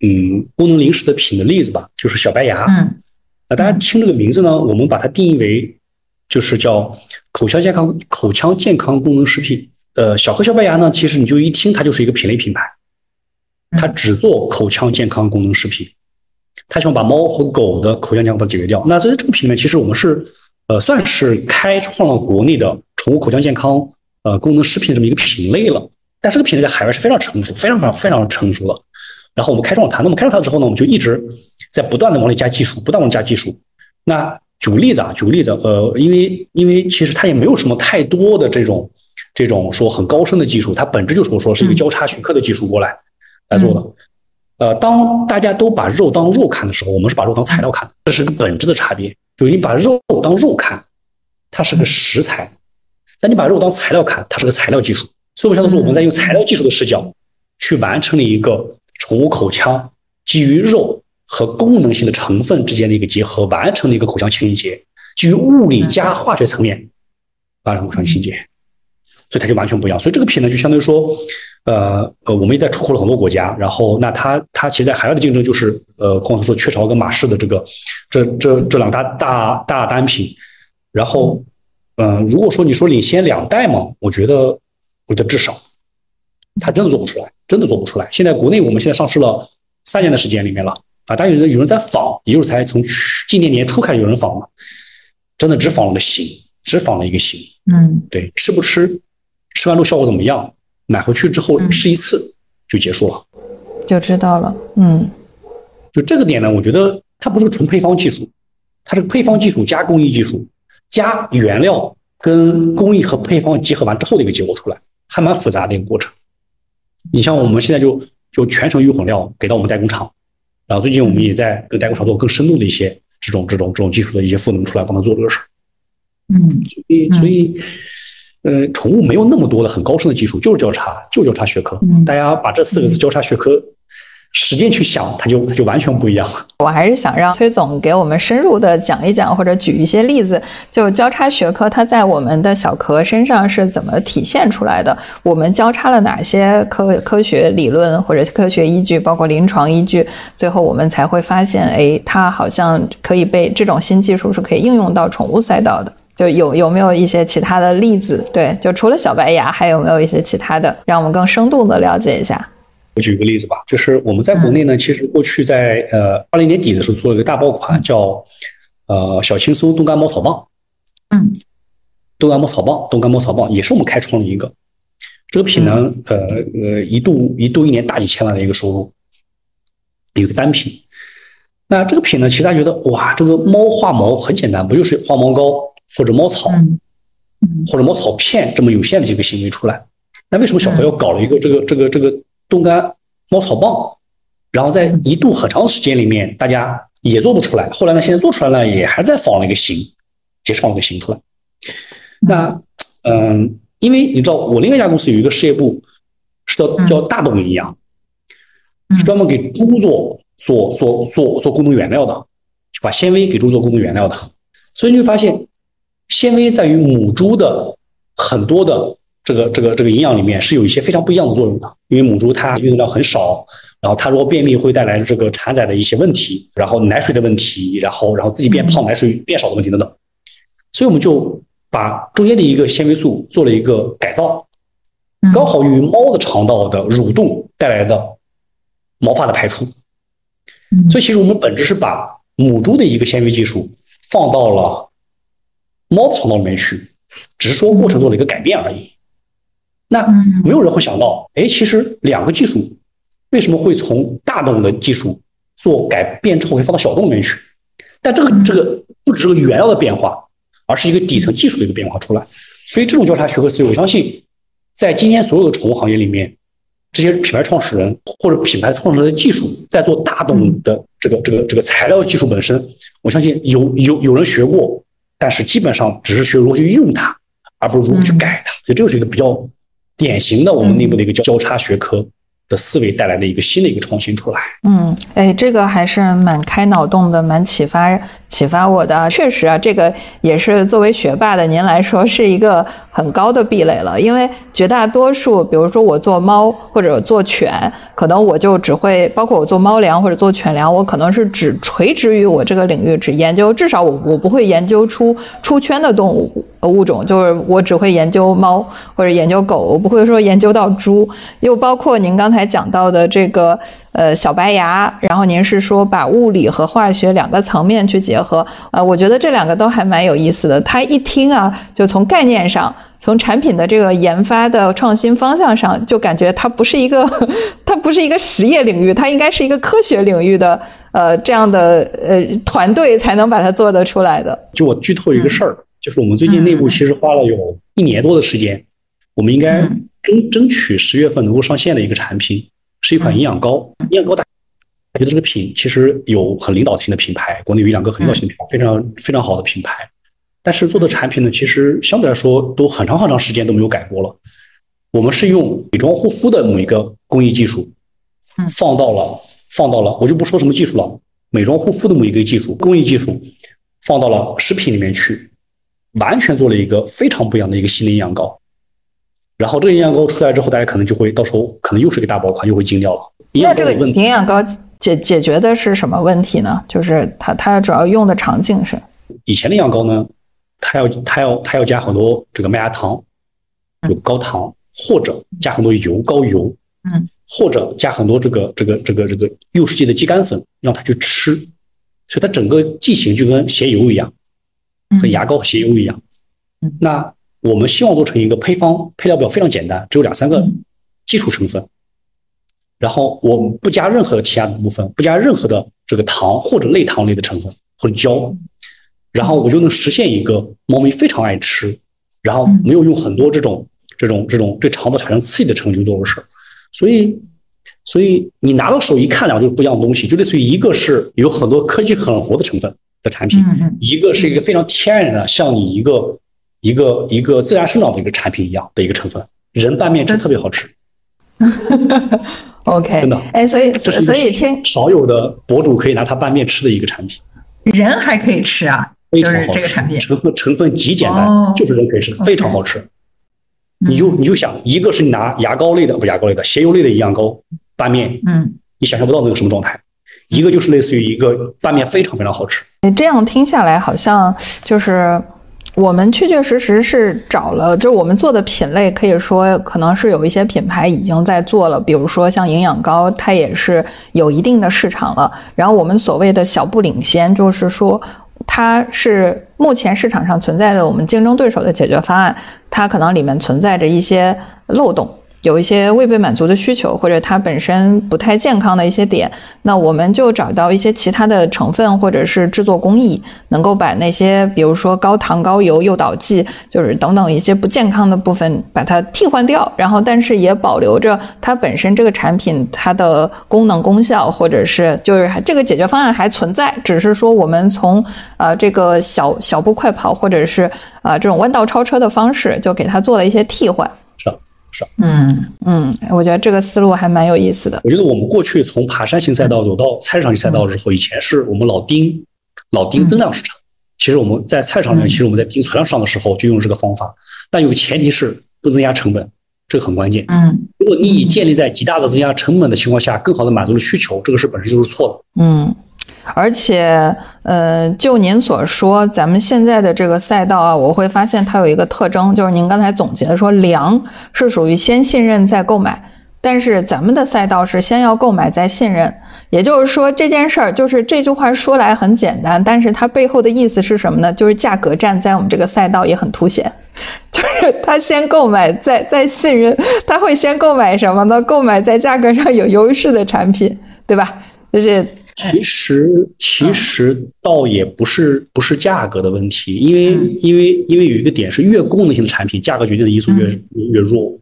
嗯功能零食的品的例子吧，就是小白牙。嗯，那大家听这个名字呢，我们把它定义为就是叫口腔健康口腔健康功能食品。呃，小颗小白牙呢，其实你就一听它就是一个品类品牌，它只做口腔健康功能食品，它希望把猫和狗的口腔健康解决掉。那在这个品类，其实我们是呃算是开创了国内的宠物口腔健康呃功能食品这么一个品类了。但这个品类在海外是非常成熟，非常非常非常成熟的。然后我们开创了它，那么开创它之后呢，我们就一直在不断的往里加技术，不断往加技术。那举个例子啊，举个例子，呃，因为因为其实它也没有什么太多的这种。这种说很高深的技术，它本质就是我说是一个交叉学科的技术过来来做的。呃，当大家都把肉当肉看的时候，我们是把肉当材料看，这是个本质的差别。就是你把肉当肉看，它是个食材；但你把肉当材料看，它是个材料技术。所以，我相当于说，我们在用材料技术的视角去完成了一个宠物口腔基于肉和功能性的成分之间的一个结合，完成了一个口腔清洁，基于物理加化学层面完成口腔清洁。所以它就完全不一样，所以这个品呢，就相当于说，呃呃，我们也在出口了很多国家，然后那它它其实在海外的竞争就是，呃，刚才说雀巢跟马氏的这个这这这两大大大单品，然后，嗯，如果说你说领先两代嘛，我觉得我觉得至少，它真的做不出来，真的做不出来。现在国内我们现在上市了三年的时间里面了啊，但有人有人在仿，也就是才从今年年初开始有人仿嘛，真的只仿了个形，只仿了一个形，嗯，对，吃不吃？吃完之后效果怎么样？买回去之后吃一次就结束了，就知道了。嗯，就这个点呢，我觉得它不是纯配方技术，它是配方技术加工艺技术加原料跟工艺和配方结合完之后的一个结果出来，还蛮复杂的一个过程。你像我们现在就就全程预混料给到我们代工厂，然后最近我们也在跟代工厂做更深度的一些这种这种这种技术的一些赋能出来，帮他做这个事儿。嗯，所以所以。呃，宠物没有那么多的很高深的技术，就是交叉，就交叉学科。大家把这四个字“交叉学科”使劲去想，它就它就完全不一样。我还是想让崔总给我们深入的讲一讲，或者举一些例子，就交叉学科它在我们的小壳身上是怎么体现出来的？我们交叉了哪些科科学理论或者科学依据，包括临床依据？最后我们才会发现，哎，它好像可以被这种新技术是可以应用到宠物赛道的。就有有没有一些其他的例子？对，就除了小白牙，还有没有一些其他的，让我们更生动的了解一下？我举个例子吧，就是我们在国内呢，其实过去在呃二零年底的时候做了一个大爆款，叫呃小青松冻干猫草棒。嗯，冻干猫草棒，冻干猫草棒也是我们开创了一个这个品呢，呃呃一度一度一年大几千万的一个收入，一个单品。那这个品呢，其实大家觉得哇，这个猫化毛很简单，不就是化毛膏？或者猫草，或者猫草片这么有限的几个行为出来，那为什么小何要搞了一个这个这个这个冻干猫草棒？然后在一度很长时间里面，大家也做不出来。后来呢，现在做出来了，也还在仿了一个形，也是仿了个形出来。那嗯，因为你知道，我另外一家公司有一个事业部，是叫叫大动营养，是专门给猪做做做做做功能原料的，就把纤维给猪做功能原料的。所以你会发现。纤维在于母猪的很多的这个这个这个营养里面是有一些非常不一样的作用的，因为母猪它运动量很少，然后它如果便秘会带来这个产仔的一些问题，然后奶水的问题，然后然后自己变胖、奶水变少的问题等等，所以我们就把中间的一个纤维素做了一个改造，刚好用于猫的肠道的蠕动带来的毛发的排出，所以其实我们本质是把母猪的一个纤维技术放到了。猫的肠道里面去，只是说过程做了一个改变而已。那没有人会想到，哎，其实两个技术为什么会从大动物的技术做改变之后会放到小动物里面去？但这个这个不只是个原料的变化，而是一个底层技术的一个变化出来。所以这种交叉学科思维，我相信在今天所有的宠物行业里面，这些品牌创始人或者品牌创始人的技术，在做大动物的这个这个这个材料技术本身，我相信有有有人学过，但是基本上只是学如何去用它，而不是如何去改它。所以这是一个比较。典型的我们内部的一个交交叉学科的思维带来的一个新的一个创新出来。嗯，哎，这个还是蛮开脑洞的，蛮启发启发我的。确实啊，这个也是作为学霸的您来说是一个很高的壁垒了，因为绝大多数，比如说我做猫或者做犬，可能我就只会，包括我做猫粮或者做犬粮，我可能是只垂直于我这个领域，只研究，至少我我不会研究出出圈的动物。物种就是我只会研究猫或者研究狗，我不会说研究到猪。又包括您刚才讲到的这个呃小白牙，然后您是说把物理和化学两个层面去结合，呃，我觉得这两个都还蛮有意思的。他一听啊，就从概念上，从产品的这个研发的创新方向上，就感觉它不是一个 它不是一个实业领域，它应该是一个科学领域的呃这样的呃团队才能把它做得出来的。就我剧透一个事儿。就是我们最近内部其实花了有一年多的时间，我们应该争争取十月份能够上线的一个产品，是一款营养膏。营养膏大家觉得这个品其实有很领导性的品牌，国内有一两个很领导性的品牌，非常非常好的品牌。但是做的产品呢，其实相对来说都很长很长时间都没有改过了。我们是用美妆护肤的某一个工艺技术，放到了放到了，我就不说什么技术了，美妆护肤的某一个技术工艺技术，放到了食品里面去。完全做了一个非常不一样的一个新的营养膏，然后这个营养膏出来之后，大家可能就会到时候可能又是一个大爆款，又会惊掉了。那这个营养膏解解决的是什么问题呢？就是它它主要用的场景是？以前的营养膏呢，它要它要它要加很多这个麦芽糖，有高糖，或者加很多油高油，嗯，或者加很多这个这个这个这个幼师剂的鸡肝粉让它去吃，所以它整个剂型就跟鞋油一样。和牙膏、鞋油一样，那我们希望做成一个配方配料表非常简单，只有两三个基础成分，然后我们不加任何其他的部分，不加任何的这个糖或者类糖类的成分或者胶，然后我就能实现一个猫咪非常爱吃，然后没有用很多这种这种这种对肠道产生刺激的成分去做的事儿，所以所以你拿到手一看两就是不一样的东西，就类似于一个是有很多科技狠活的成分。的产品，一个是一个非常天然的，像你一个一个一个自然生长的一个产品一样的一个成分，人拌面吃特别好吃。OK，真的，哎，所以所以天少有的博主可以拿它拌面吃的一个产品，人还可以吃啊，非常好吃，这个产品成分成分极简单，就是人可以吃，非常好吃。你就你就想，一个是你拿牙膏类的不牙膏类的鞋油类的营养膏拌面，嗯，你想象不到那个什么状态。一个就是类似于一个拌面非常非常好吃。你这样听下来好像就是我们确确实实是找了，就我们做的品类可以说可能是有一些品牌已经在做了，比如说像营养膏，它也是有一定的市场了。然后我们所谓的小不领先，就是说它是目前市场上存在的我们竞争对手的解决方案，它可能里面存在着一些漏洞。有一些未被满足的需求，或者它本身不太健康的一些点，那我们就找到一些其他的成分或者是制作工艺，能够把那些比如说高糖、高油、诱导剂，就是等等一些不健康的部分把它替换掉，然后但是也保留着它本身这个产品它的功能功效，或者是就是这个解决方案还存在，只是说我们从呃这个小小步快跑或者是啊这种弯道超车的方式，就给它做了一些替换。是，嗯嗯，我觉得这个思路还蛮有意思的。我觉得我们过去从爬山型赛道走到菜市场型赛道之后，以前是我们老盯老盯增量市场。其实我们在菜场里面，其实我们在盯存量市场的时候就用这个方法，但有个前提是不增加成本，这个很关键。嗯，如果你以建立在极大的增加成本的情况下，更好的满足了需求，这个是本身就是错的。嗯。而且，呃，就您所说，咱们现在的这个赛道啊，我会发现它有一个特征，就是您刚才总结的说，粮是属于先信任再购买，但是咱们的赛道是先要购买再信任，也就是说这件事儿就是这句话说来很简单，但是它背后的意思是什么呢？就是价格战在我们这个赛道也很凸显，就是他先购买再再信任，他会先购买什么呢？购买在价格上有优势的产品，对吧？就是其实其实倒也不是不是价格的问题，因为因为因为有一个点是越功能性的产品，价格决定的因素越越弱。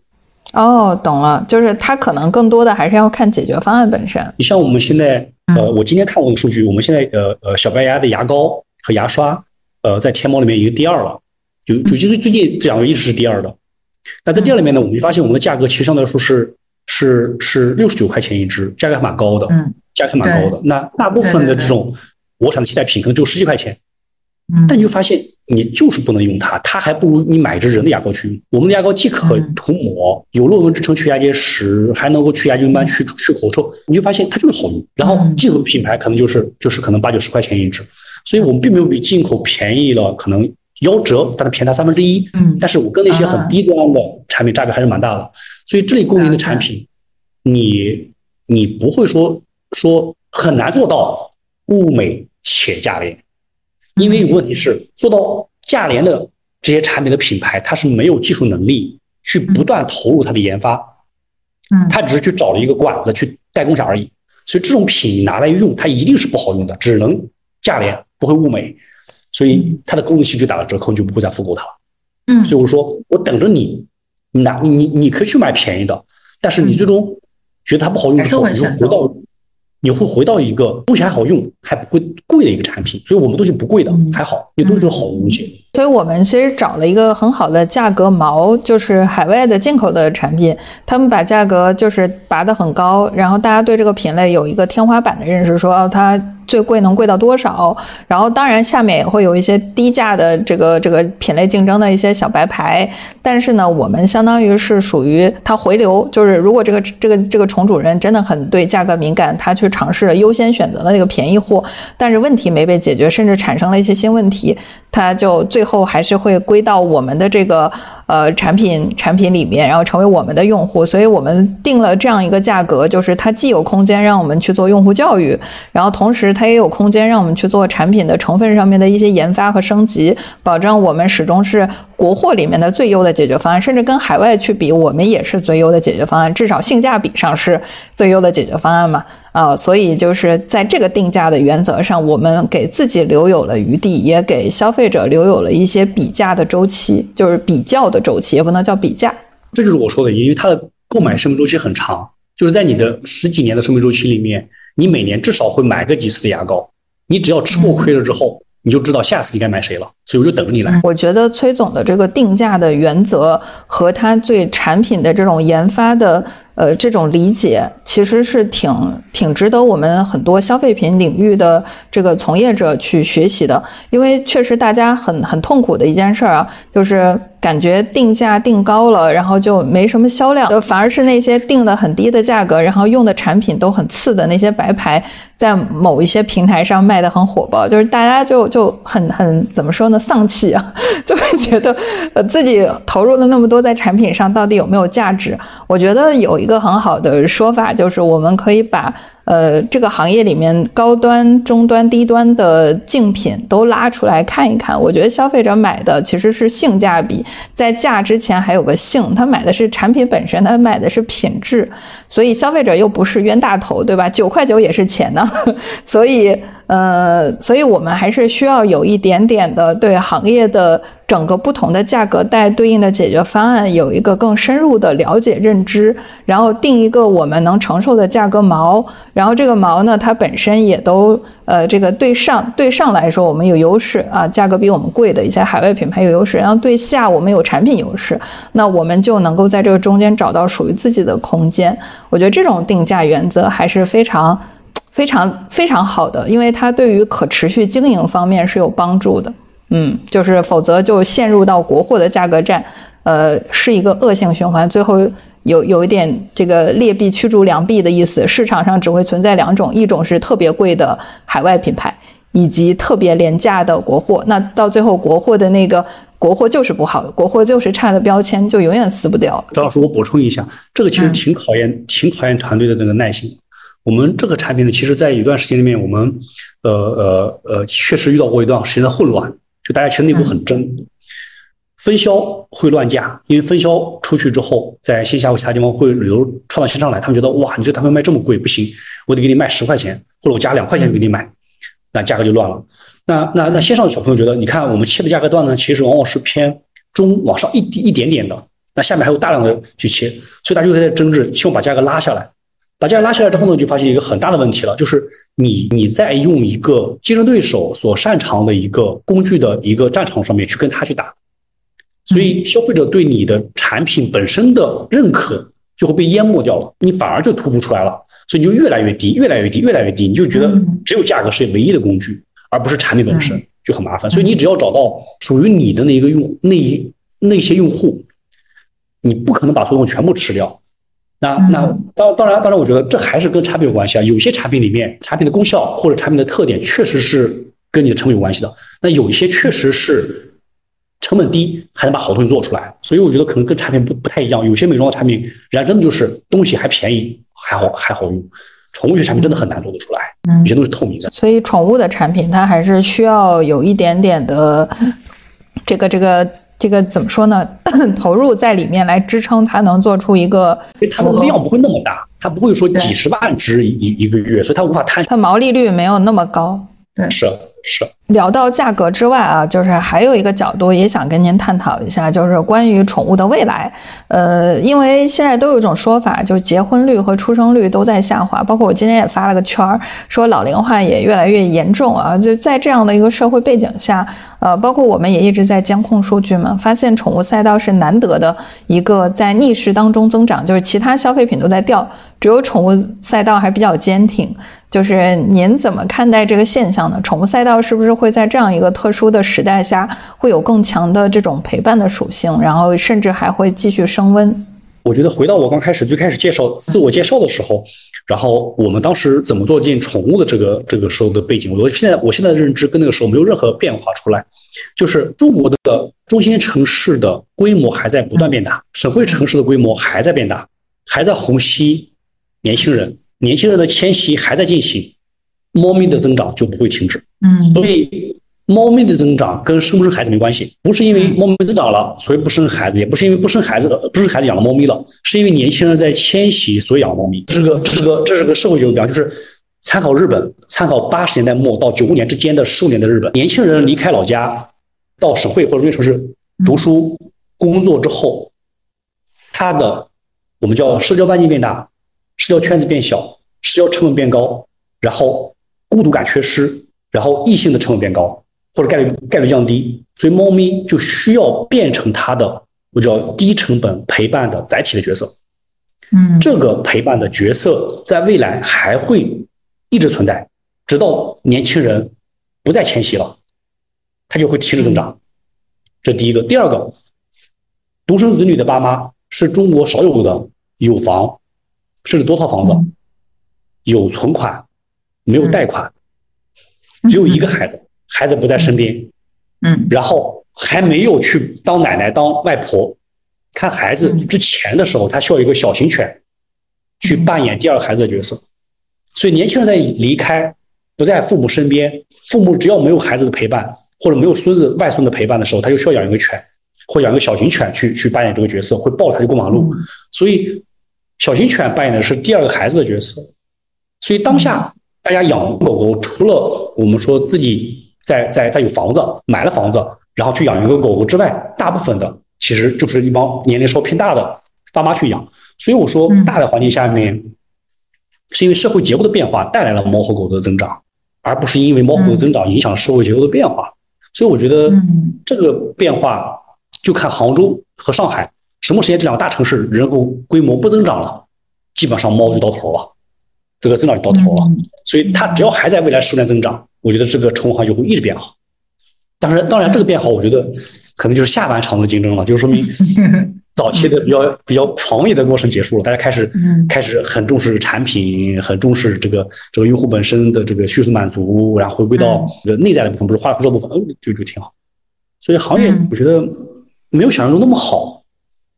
哦，懂了，就是它可能更多的还是要看解决方案本身。你像我们现在，呃，我今天看过一个数据，我们现在，呃呃，小白牙的牙膏和牙刷，呃，在天猫里面已经第二了，就就最最近这两个月一直是第二的。那在第二里面呢，我们就发现我们的价格其实相对来说是是是六十九块钱一支，价格还蛮高的，嗯，价格还蛮高的。那大部分的这种国产的替代品可能只有十几块钱。但你就发现，你就是不能用它，它还不如你买一支人的牙膏去用。我们的牙膏既可涂抹，有论文支撑去牙结石，还能够去牙菌斑、去去口臭，你就发现它就是好用。然后进口品牌可能就是就是可能八九十块钱一支，所以我们并没有比进口便宜了，可能夭折，但它便宜它三分之一。嗯，但是我跟那些很低端的产品差别还是蛮大的。所以这类供应的产品，你你不会说说很难做到物美且价廉。因为问题是做到价廉的这些产品的品牌，它是没有技术能力去不断投入它的研发，嗯，它只是去找了一个管子去代工厂而已。所以这种品你拿来用，它一定是不好用的，只能价廉不会物美，所以它的功能性就打了折扣，你就不会再复购它了。嗯，所以我说我等着你，拿你你可以去买便宜的，但是你最终觉得它不好用的时候，你会回到。你会回到一个东西还好用还不会贵的一个产品，所以我们东西不贵的还好，因为东西都是好东西。所以我们其实找了一个很好的价格锚，就是海外的进口的产品，他们把价格就是拔得很高，然后大家对这个品类有一个天花板的认识，说哦它。最贵能贵到多少？然后当然下面也会有一些低价的这个这个品类竞争的一些小白牌，但是呢，我们相当于是属于它回流，就是如果这个这个这个虫主人真的很对价格敏感，他去尝试了优先选择了这个便宜货，但是问题没被解决，甚至产生了一些新问题，他就最最后还是会归到我们的这个。呃，产品产品里面，然后成为我们的用户，所以我们定了这样一个价格，就是它既有空间让我们去做用户教育，然后同时它也有空间让我们去做产品的成分上面的一些研发和升级，保证我们始终是国货里面的最优的解决方案，甚至跟海外去比，我们也是最优的解决方案，至少性价比上是最优的解决方案嘛。啊，所以就是在这个定价的原则上，我们给自己留有了余地，也给消费者留有了一些比价的周期，就是比较的周期，也不能叫比价。这就是我说的，因为它的购买生命周期很长，就是在你的十几年的生命周期里面，你每年至少会买个几次的牙膏，你只要吃过亏了之后。你就知道下次你该买谁了，所以我就等你来。我觉得崔总的这个定价的原则和他对产品的这种研发的呃这种理解，其实是挺挺值得我们很多消费品领域的这个从业者去学习的。因为确实大家很很痛苦的一件事儿啊，就是感觉定价定高了，然后就没什么销量，反而是那些定的很低的价格，然后用的产品都很次的那些白牌。在某一些平台上卖的很火爆，就是大家就就很很怎么说呢，丧气啊，就会觉得呃自己投入了那么多在产品上，到底有没有价值？我觉得有一个很好的说法，就是我们可以把。呃，这个行业里面高端、中端、低端的竞品都拉出来看一看，我觉得消费者买的其实是性价比，在价之前还有个性，他买的是产品本身，他买的是品质，所以消费者又不是冤大头，对吧？九块九也是钱呢，所以。呃，所以我们还是需要有一点点的对行业的整个不同的价格带对应的解决方案有一个更深入的了解认知，然后定一个我们能承受的价格锚，然后这个锚呢，它本身也都呃这个对上对上来说我们有优势啊，价格比我们贵的一些海外品牌有优势，然后对下我们有产品优势，那我们就能够在这个中间找到属于自己的空间。我觉得这种定价原则还是非常。非常非常好的，因为它对于可持续经营方面是有帮助的。嗯，就是否则就陷入到国货的价格战，呃，是一个恶性循环，最后有有一点这个劣币驱逐良币的意思。市场上只会存在两种，一种是特别贵的海外品牌，以及特别廉价的国货。那到最后，国货的那个国货就是不好，国货就是差的标签，就永远撕不掉。张老师，我补充一下，这个其实挺考验、挺考验团队的那个耐心。我们这个产品呢，其实在一段时间里面，我们呃呃呃，确实遇到过一段时间的混乱，就大家其实内部很争，分销会乱价，因为分销出去之后，在线下或其他地方会流窜到线上来，他们觉得哇，你这单品卖这么贵，不行，我得给你卖十块钱，或者我加两块钱给你买，那价格就乱了。那那那线上的小朋友觉得，你看我们切的价格段呢，其实往往是偏中往上一一点点的，那下面还有大量的去切，所以大家就在争执，希望把价格拉下来。把价格拉下来之后呢，就发现一个很大的问题了，就是你你在用一个竞争对手所擅长的一个工具的一个战场上面去跟他去打，所以消费者对你的产品本身的认可就会被淹没掉了，你反而就突不出来了，所以你就越来越低，越来越低，越来越低，你就觉得只有价格是唯一的工具。而不是产品本身就很麻烦，所以你只要找到属于你的那一个用户，那一那些用户，你不可能把所有全部吃掉。那那当当然当然，我觉得这还是跟产品有关系啊。有些产品里面产品的功效或者产品的特点确实是跟你的成本有关系的。那有一些确实是成本低，还能把好东西做出来。所以我觉得可能跟产品不不太一样。有些美妆的产品，人家真的就是东西还便宜，还好还好用。宠物学产品真的很难做得出来，有些都是透明的。所以宠物的产品它还是需要有一点点的这个这个这个怎么说呢？投入在里面来支撑它能做出一个。它的量不会那么大，它不会说几十万只一一一个月，所以它无法摊。它毛利率没有那么高。对，是是。聊到价格之外啊，就是还有一个角度也想跟您探讨一下，就是关于宠物的未来。呃，因为现在都有一种说法，就是结婚率和出生率都在下滑，包括我今天也发了个圈儿，说老龄化也越来越严重啊。就在这样的一个社会背景下，呃，包括我们也一直在监控数据嘛，发现宠物赛道是难得的一个在逆势当中增长，就是其他消费品都在掉，只有宠物赛道还比较坚挺。就是您怎么看待这个现象呢？宠物赛道是不是？会在这样一个特殊的时代下，会有更强的这种陪伴的属性，然后甚至还会继续升温。我觉得回到我刚开始最开始介绍自我介绍的时候，然后我们当时怎么做进宠物的这个这个时候的背景，我现在我现在的认知跟那个时候没有任何变化出来，就是中国的中心城市的规模还在不断变大，省会城市的规模还在变大，还在虹吸年轻人，年轻人的迁徙还在进行。猫咪的增长就不会停止，嗯，所以猫咪的增长跟生不生孩子没关系，不是因为猫咪增长了所以不生孩子，也不是因为不生孩子不生孩子养了猫咪了，是因为年轻人在迁徙所以养猫咪。这是个这是个这是个社会学表，就是参考日本，参考八十年代末到九五年之间的十五年的日本，年轻人离开老家到省会或者中心城市读书工作之后，他的我们叫社交半径变大，社交圈子变小，社交成本变高，然后。孤独感缺失，然后异性的成本变高，或者概率概率降低，所以猫咪就需要变成它的我叫低成本陪伴的载体的角色。嗯，这个陪伴的角色在未来还会一直存在，直到年轻人不再迁徙了，它就会停止增长。这第一个，第二个，独生子女的爸妈是中国少有的有房，甚至多套房子，有存款。没有贷款，只有一个孩子，孩子不在身边，嗯，然后还没有去当奶奶、当外婆，看孩子之前的时候，他需要一个小型犬去扮演第二个孩子的角色。所以年轻人在离开不在父母身边，父母只要没有孩子的陪伴，或者没有孙子外孙的陪伴的时候，他就需要养一个犬，或养一个小型犬去去扮演这个角色，会抱着它去过马路。所以小型犬扮演的是第二个孩子的角色。所以当下。大家养狗狗，除了我们说自己在在在有房子买了房子，然后去养一个狗狗之外，大部分的其实就是一帮年龄稍微偏大的爸妈去养。所以我说，大的环境下面，是因为社会结构的变化带来了猫和狗的增长，而不是因为猫和狗的增长影响社会结构的变化。所以我觉得这个变化就看杭州和上海什么时间这两个大城市人口规模不增长了，基本上猫就到头了。这个增长就到头了，所以它只要还在未来十年增长，我觉得这个宠物行业会一直变好。但是，当然这个变好，我觉得可能就是下半场的竞争了，就是说明 早期的比较比较狂野的过程结束了，大家开始开始很重视产品，很重视这个这个用户本身的这个需求满足，然后回归到这个内在的部分，不是花不说部分，嗯，就就挺好。所以行业嗯我觉得没有想象中那么好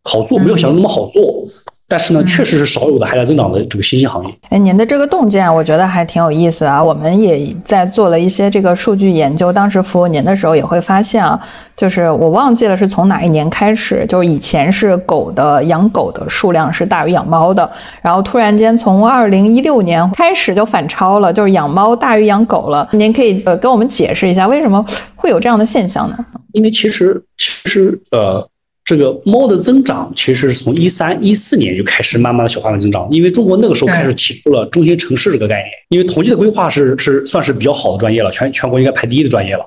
好做，没有想象那么好做。但是呢，嗯确实是少有的还在增长的这个新兴行业。哎，您的这个洞见，我觉得还挺有意思啊。我们也在做了一些这个数据研究，当时服务您的时候也会发现啊，就是我忘记了是从哪一年开始，就是以前是狗的养狗的数量是大于养猫的，然后突然间从二零一六年开始就反超了，就是养猫大于养狗了。您可以呃跟我们解释一下为什么会有这样的现象呢？因为其实其实呃，这个猫的增长其实是从一三一四年就开始慢慢的小范围增长，因为中国那个时候开始提出了中心城市这个概念，因为统计的规划是是算是比较好的专业了，全全国应该排第一的专业了，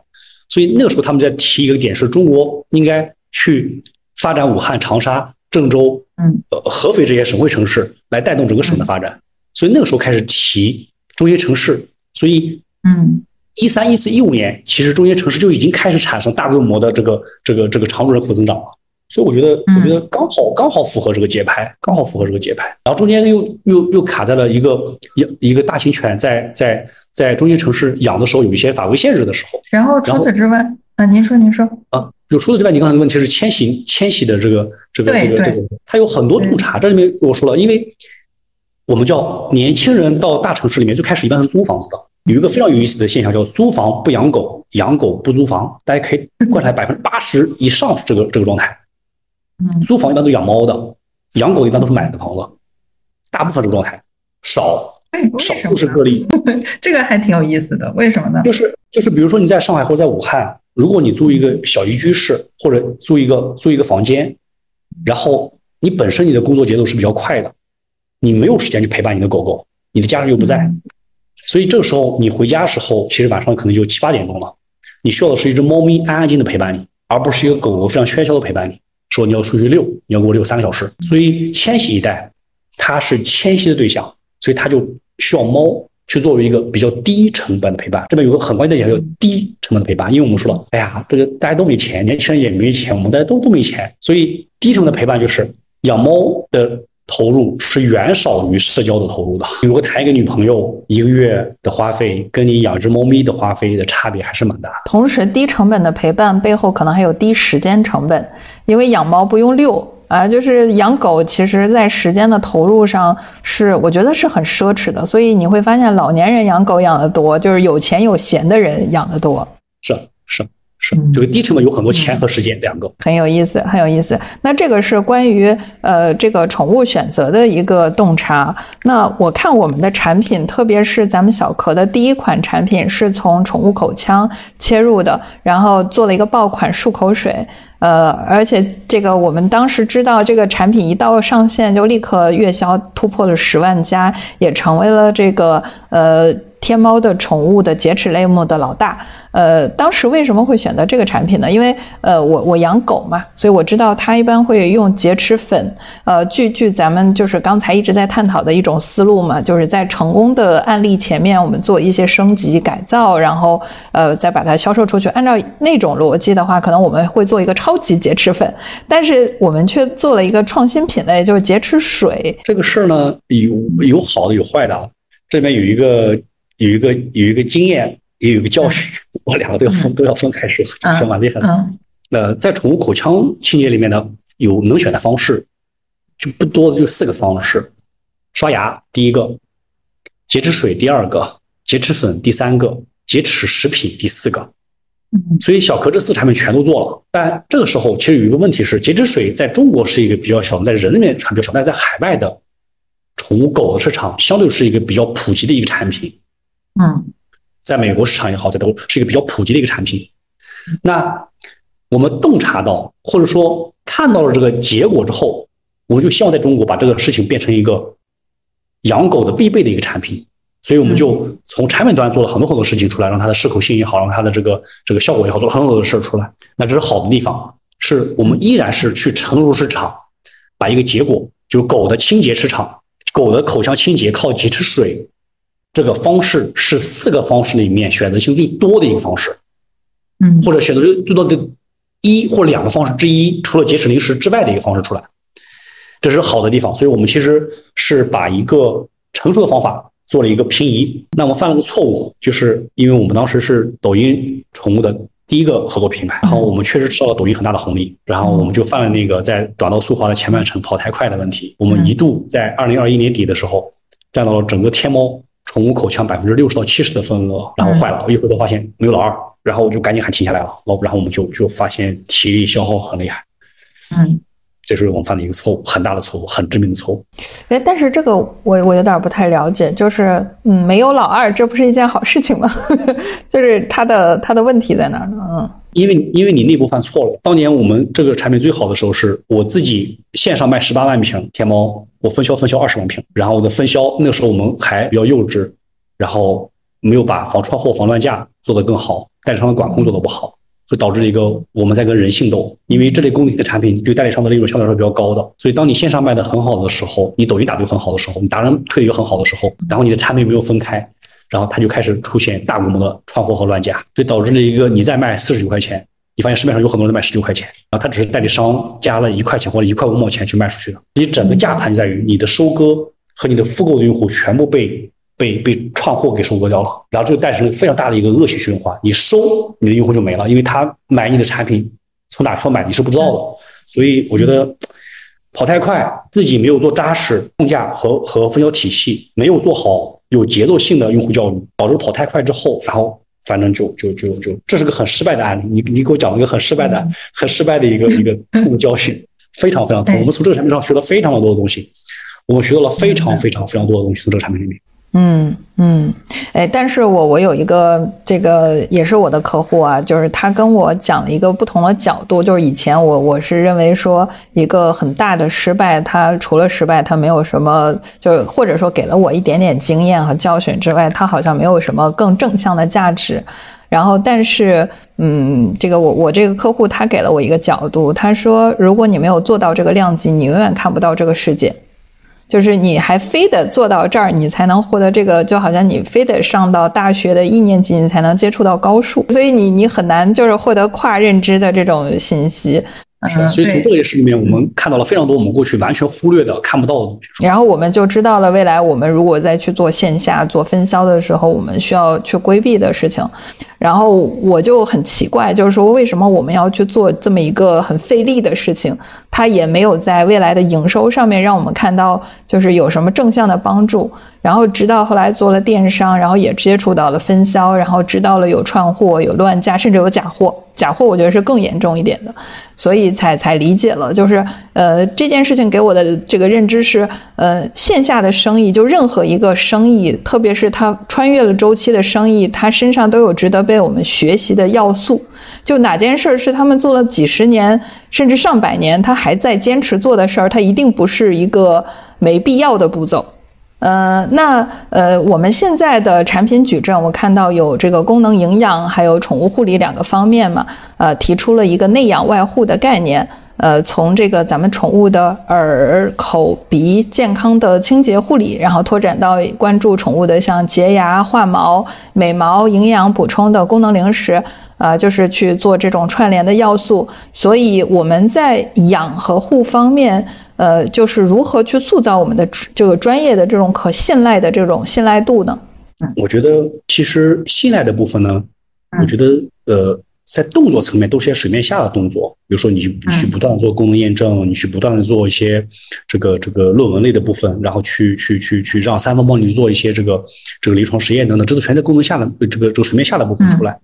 所以那个时候他们在提一个点是中国应该去发展武汉、长沙、郑州、嗯。呃合肥这些省会城市来带动整个省的发展，所以那个时候开始提中心城市，所以嗯。一三、一四、一五年，其实中心城市就已经开始产生大规模的这个这个这个常住人口增长了。所以我觉得，嗯我觉得刚好刚好符合这个节拍，刚好符合这个节拍。然后中间又又又卡在了一个一一个大型犬在在在中心城市养的时候有一些法规限制的时候然后除此之外，啊，您说您说，啊。就除此之外，你刚才的问题是迁徙迁徙的这个这个这个这个，它有很多洞察。这里面我说了，因为我们叫年轻人到大城市里面，最开始一般是租房子的。有一个非常有意思的现象，叫租房不养狗，养狗不租房。大家可以观察，百分之八十以上是这个这个状态。嗯租房一般都养猫的，养狗一般都是买的房子，大部分这个状态，少哎，少？数是个例。这个还挺有意思的，为什么呢？就是就是，比如说你在上海或者在武汉，如果你租一个小一居室或者租一个租一个房间，然后你本身你的工作节奏是比较快的，你没有时间去陪伴你的狗狗，你的家人又不在，嗯所以这个时候你回家的时候，其实晚上可能就七八点钟了，你需要的是一只猫咪安安静静的陪伴你，而不是一个狗狗非常喧嚣的陪伴你。说你要出去遛，你要给我遛三个小时。所以迁徙一代，它是迁徙的对象，所以它就需要猫去作为一个比较低成本的陪伴。这边有个很关键的点叫低成本的陪伴，因为我们说了，哎呀，这个大家都没钱，年轻人也没钱，我们大家都都没钱，所以低成本的陪伴就是养猫的投入是远少于社交的投入的。如果谈一个女朋友，一个月的花费跟你养只猫咪的花费的差别还是蛮大的。同时，低成本的陪伴背后可能还有低时间成本，因为养猫不用遛啊，就是养狗，其实在时间的投入上是我觉得是很奢侈的，所以你会发现老年人养狗养得多，就是有钱有闲的人养得多。是是这个低成本有很多钱和时间两个。很有意思，很有意思。那这个是关于呃这个宠物选择的一个洞察。那我看我们的产品，特别是咱们小壳的第一款产品，是从宠物口腔切入的，然后做了一个爆款漱口水。呃，而且这个我们当时知道这个产品一到上线就立刻月销突破了十万加，也成为了这个呃天猫的宠物的洁齿类目的老大。呃，当时为什么会选择这个产品呢？因为呃，我我养狗嘛，所以我知道它一般会用洁齿粉。呃，据据咱们就是刚才一直在探讨的一种思路嘛，就是在成功的案例前面，我们做一些升级改造，然后呃再把它销售出去。按照那种逻辑的话，可能我们会做一个超级洁齿粉，但是我们却做了一个创新品类，就是洁齿水。这个事儿呢，有有好的有坏的啊。这边有一个有一个有一个经验，也有一个教训，我两个都要分都要分开说，嗯是蛮厉害的。嗯呃，在宠物口腔清洁里面呢，有能选的方式，就不多的就四个方式：刷牙第一个，洁齿水第二个，洁齿粉第三个，洁齿食品第四个。嗯所以小壳这四个产品全都做了，但这个时候其实有一个问题是，洁齿水在中国是一个比较小，在人里面还比较小，但在海外的宠物狗的市场相对是一个比较普及的一个产品。嗯在美国市场也好，在德国是一个比较普及的一个产品。那我们洞察到，或者说看到了这个结果之后，我们就希望在中国把这个事情变成一个养狗的必备的一个产品。所以我们就从产品端做了很多很多事情出来，让它的适口性也好，让它的这个这个效果也好，做了很多很多的事儿出来。那这是好的地方，是我们依然是去沉入市场，把一个结果，就是狗的清洁市场，狗的口腔清洁靠几池水这个方式是四个方式里面选择性最多的一个方式，嗯或者选择最最多的一或两个方式之一，除了节省零食之外的一个方式出来，这是好的地方。所以我们其实是把一个成熟的方法做了一个平移。那我们犯了个错误，就是因为我们当时是抖音宠物的第一个合作品牌，然后我们确实吃到了抖音很大的红利，然后我们就犯了那个在短道速滑的前半程跑太快的问题。我们一度在二零二一年底的时候，占到了整个天猫宠物口腔百分之六十到七十的份额，然后坏了，我一回头发现没有老二，然后我就赶紧喊停下来了，然后然后我们就就发现体力消耗很厉害，嗯，这是我们犯的一个错误，很大的错误，很致命的错误。哎，但是这个我我有点不太了解，就是嗯，没有老二，这不是一件好事情吗？就是他的他的问题在哪儿呢？嗯。因为因为你内部犯错了。当年我们这个产品最好的时候，是我自己线上卖十八万瓶天猫，我分销分销二十万瓶，然后我的分销那个时候我们还比较幼稚，然后没有把防串货、防乱价做得更好，代理商的管控做得不好，就导致了一个我们在跟人性斗。因为这类功能性的产品对代理商的利润相对来说比较高的，所以当你线上卖的很好的时候，你抖音打的很好的时候，你达人推的又很好的时候，然后你的产品没有分开。然后它就开始出现大规模的串货和乱价，所以导致了一个你在卖四十九块钱，你发现市面上有很多人卖十九块钱，然后他只是代理商加了一块钱或者一块五毛钱去卖出去的。你整个价盘就在于你的收割和你的复购的用户全部被被被串货给收割掉了，然后这个诞生了非常大的一个恶性循环。你收你的用户就没了，因为他买你的产品从哪买你是不知道的。所以我觉得跑太快，自己没有做扎实控价和和分销体系，没有做好。有节奏性的用户教育，导致跑太快之后，然后反正就就就就，这是个很失败的案例。你你给我讲了一个很失败的、很失败的一个一个 教训，非常非常痛。我们从这个产品上学了非常的多的东西，我们学到了非常非常非常多的东西从这个产品里面。嗯嗯，哎，但是我我有一个这个也是我的客户啊，就是他跟我讲了一个不同的角度，就是以前我我是认为说一个很大的失败，他除了失败，他没有什么，就是或者说给了我一点点经验和教训之外，他好像没有什么更正向的价值。然后，但是，嗯，这个我我这个客户他给了我一个角度，他说，如果你没有做到这个量级，你永远看不到这个世界。就是你还非得做到这儿，你才能获得这个，就好像你非得上到大学的一年级，你才能接触到高数，所以你你很难就是获得跨认知的这种信息。是，所以从这件事里面，我们看到了非常多我们过去完全忽略的、看不到的东西。然后我们就知道了，未来我们如果再去做线下做分销的时候，我们需要去规避的事情。然后我就很奇怪，就是说为什么我们要去做这么一个很费力的事情？它也没有在未来的营收上面让我们看到就是有什么正向的帮助。然后直到后来做了电商，然后也接触到了分销，然后知道了有串货、有乱价，甚至有假货。假货我觉得是更严重一点的，所以才才理解了，就是呃这件事情给我的这个认知是，呃线下的生意就任何一个生意，特别是它穿越了周期的生意，它身上都有值得被我们学习的要素。就哪件事儿是他们做了几十年甚至上百年，他还在坚持做的事儿，它一定不是一个没必要的步骤。呃，那呃，我们现在的产品矩阵，我看到有这个功能营养，还有宠物护理两个方面嘛，呃，提出了一个内养外护的概念，呃，从这个咱们宠物的耳、口、鼻健康的清洁护理，然后拓展到关注宠物的像洁牙、化毛、美毛、营养补充的功能零食，呃，就是去做这种串联的要素，所以我们在养和护方面。呃，就是如何去塑造我们的这个专业的这种可信赖的这种信赖度呢？我觉得其实信赖的部分呢，我觉得呃，在动作层面都是些水面下的动作，比如说你去不断做功能验证，你去不断的做一些这个这个论文类的部分，然后去去去去让三方帮你做一些这个这个临床实验等等，这都全在功能下的这个这个水面下的部分出来，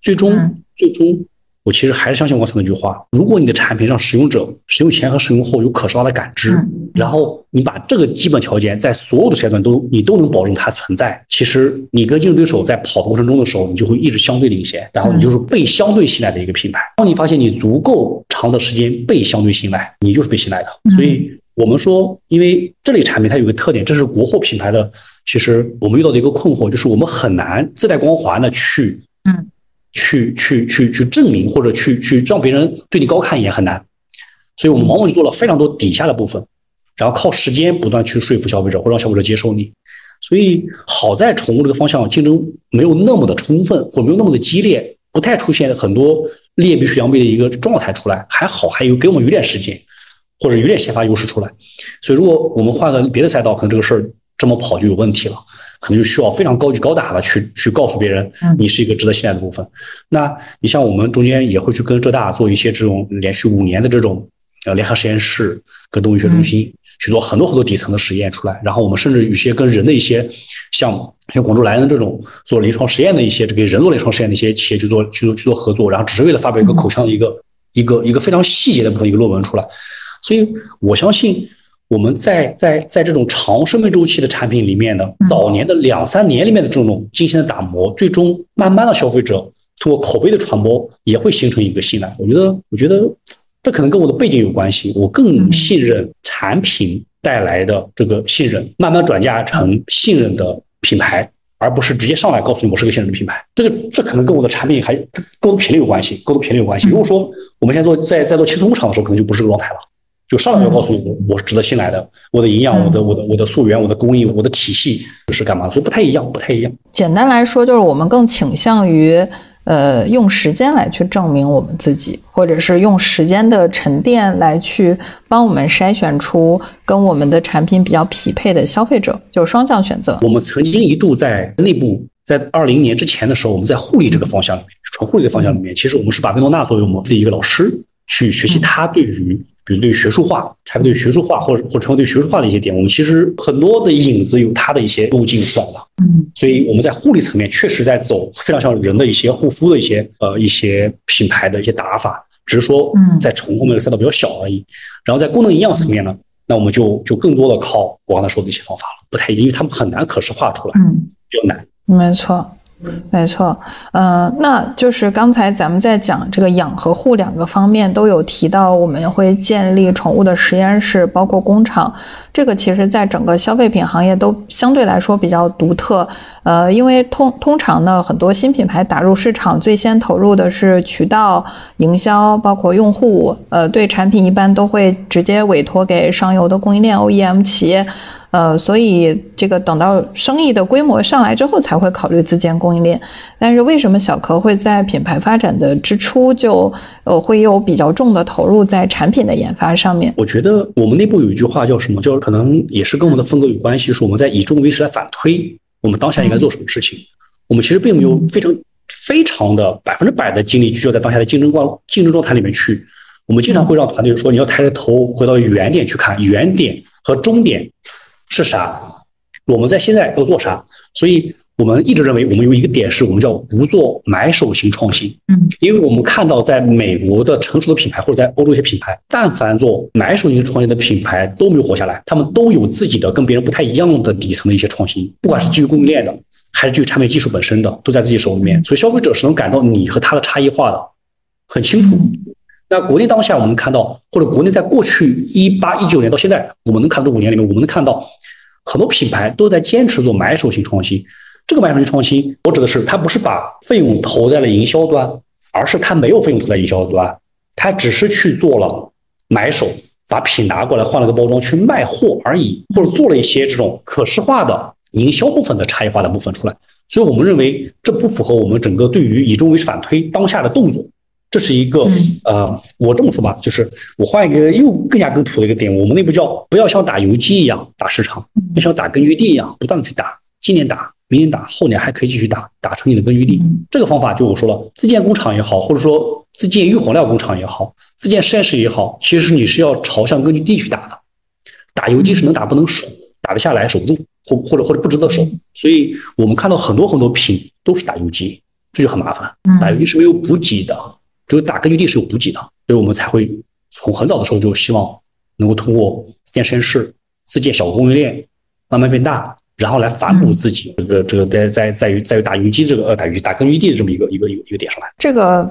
最终最终。我其实还是相信刚才那句话：如果你的产品让使用者使用前和使用后有可视化的感知，然后你把这个基本条件在所有的时间段都你都能保证它存在，其实你跟竞争对手在跑的过程中的时候，你就会一直相对领先，然后你就是被相对信赖的一个品牌。当你发现你足够长的时间被相对信赖，你就是被信赖的。所以我们说，因为这类产品它有个特点，这是国货品牌的，其实我们遇到的一个困惑就是我们很难自带光环的去，嗯。去去去去证明或者去去让别人对你高看一眼很难，所以我们往往就做了非常多底下的部分，然后靠时间不断去说服消费者或让消费者接受你。所以好在宠物这个方向竞争没有那么的充分，或没有那么的激烈，不太出现很多劣币驱良币的一个状态出来，还好还有给我们有点时间，或者有点先发优势出来。所以如果我们换个别的赛道，可能这个事儿这么跑就有问题了。可能就需要非常高级高大的去去告诉别人嗯，你是一个值得信赖的部分。那你像我们中间也会去跟浙大做一些这种连续五年的这种呃联合实验室，跟动物医学中心去做很多很多底层的实验出来。然后我们甚至有些跟人的一些项目像广州莱恩这种做临床实验的一些这个人做临床实验的一些企业去做去做去做合作，然后只是为了发表一个口腔的一个一个一个非常细节的部分一个论文出来。所以我相信我们在在在这种长生命周期的产品里面呢，早年的两三年里面的这种精心的打磨，最终慢慢的消费者通过口碑的传播，也会形成一个信赖。我觉得，我觉得这可能跟我的背景有关系，我更信任产品带来的这个信任，慢慢转嫁成信任的品牌。而不是直接上来告诉你我是个信任的品牌，这个这可能跟我的产品还这跟我的品类有关系，跟我的品类有关系。如果说我们现在做在在做轻松工厂的时候，可能就不是这个状态了。就上来就告诉你我我是值得信赖的，我的营养、我的我的我的溯源、我的工艺、我的体系是干嘛的，所以不太一样，不太一样。简单来说，就是我们更倾向于呃用时间来去证明我们自己，或者是用时间的沉淀来去帮我们筛选出跟我们的产品比较匹配的消费者，就双向选择。我们曾经一度在内部，在二零年之前的时候，我们在护理这个方向里面，纯护理的方向里面，其实我们是把维诺纳作为我们的一个老师，去学习他对于。比如对学术化，产品对学术化，或者或者成为对学术化的一些点，我们其实很多的影子有它的一些路径出来的。嗯，所以我们在护理层面确实在走非常像人的一些护肤的一些呃一些品牌的一些打法，只是说在成后面的赛道比较小而已。然后在功能营养层面呢，那我们就就更多的靠我刚才说的一些方法了，不太因为他们很难可视化出来，嗯，比较难。没错。没错，嗯，那就是刚才咱们在讲这个养和护两个方面都有提到，我们会建立宠物的实验室，包括工厂。这个其实在整个消费品行业都相对来说比较独特，呃，因为通通常呢，很多新品牌打入市场，最先投入的是渠道营销，包括用户，呃，对产品一般都会直接委托给上游的供应链 OEM 企业。呃，所以这个等到生意的规模上来之后，才会考虑自建供应链。但是为什么小壳会在品牌发展的之初就呃会有比较重的投入在产品的研发上面？我觉得我们内部有一句话叫什么？就是可能也是跟我们的风格有关系，是我们在以终为始来反推我们当下应该做什么事情。我们其实并没有非常非常的百分之百的精力聚焦在当下的竞争状竞争状态里面去。我们经常会让团队说，你要抬着头回到原点去看，原点和终点。是啥？我们在现在要做啥？所以我们一直认为，我们有一个点是我们叫不做买手型创新。嗯，因为我们看到，在美国的成熟的品牌，或者在欧洲一些品牌，但凡做买手型创新的品牌都没有活下来。他们都有自己的跟别人不太一样的底层的一些创新，不管是基于供应链的，还是基于产品技术本身的，都在自己手里面。所以消费者是能感到你和他的差异化的，很清楚。那国内当下我们看到，或者国内在过去一八一九年到现在，我们能看到这五年里面，我们能看到很多品牌都在坚持做买手型创新。这个买手型创新，我指的是它不是把费用投在了营销端，而是它没有费用投在营销端，它只是去做了买手，把品拿过来换了个包装去卖货而已，或者做了一些这种可视化的营销部分的差异化的部分出来。所以我们认为这不符合我们整个对于以终为反推当下的动作。这是一个呃，我这么说吧，就是我换一个又更加更土的一个点，我们内部叫不要像打游击一样打市场，要像打根据地一样不断的去打，今年打，明年打，后年还可以继续打，打成你的根据地。这个方法就我说了，自建工厂也好，或者说自建预火料工厂也好，自建实验室也好，其实你是要朝向根据地去打的。打游击是能打不能守，打得下来守不住，或或者或者不值得守。所以我们看到很多很多品都是打游击，这就很麻烦。打游击是没有补给的。只有打根据地是有补给的，所以我们才会从很早的时候就希望能够通过自建实验室、自建小供应链，慢慢变大，然后来反哺自己。这个这个在在在于在于打游击这个呃打游打根据地的这么一个一个一个一个点上来。这个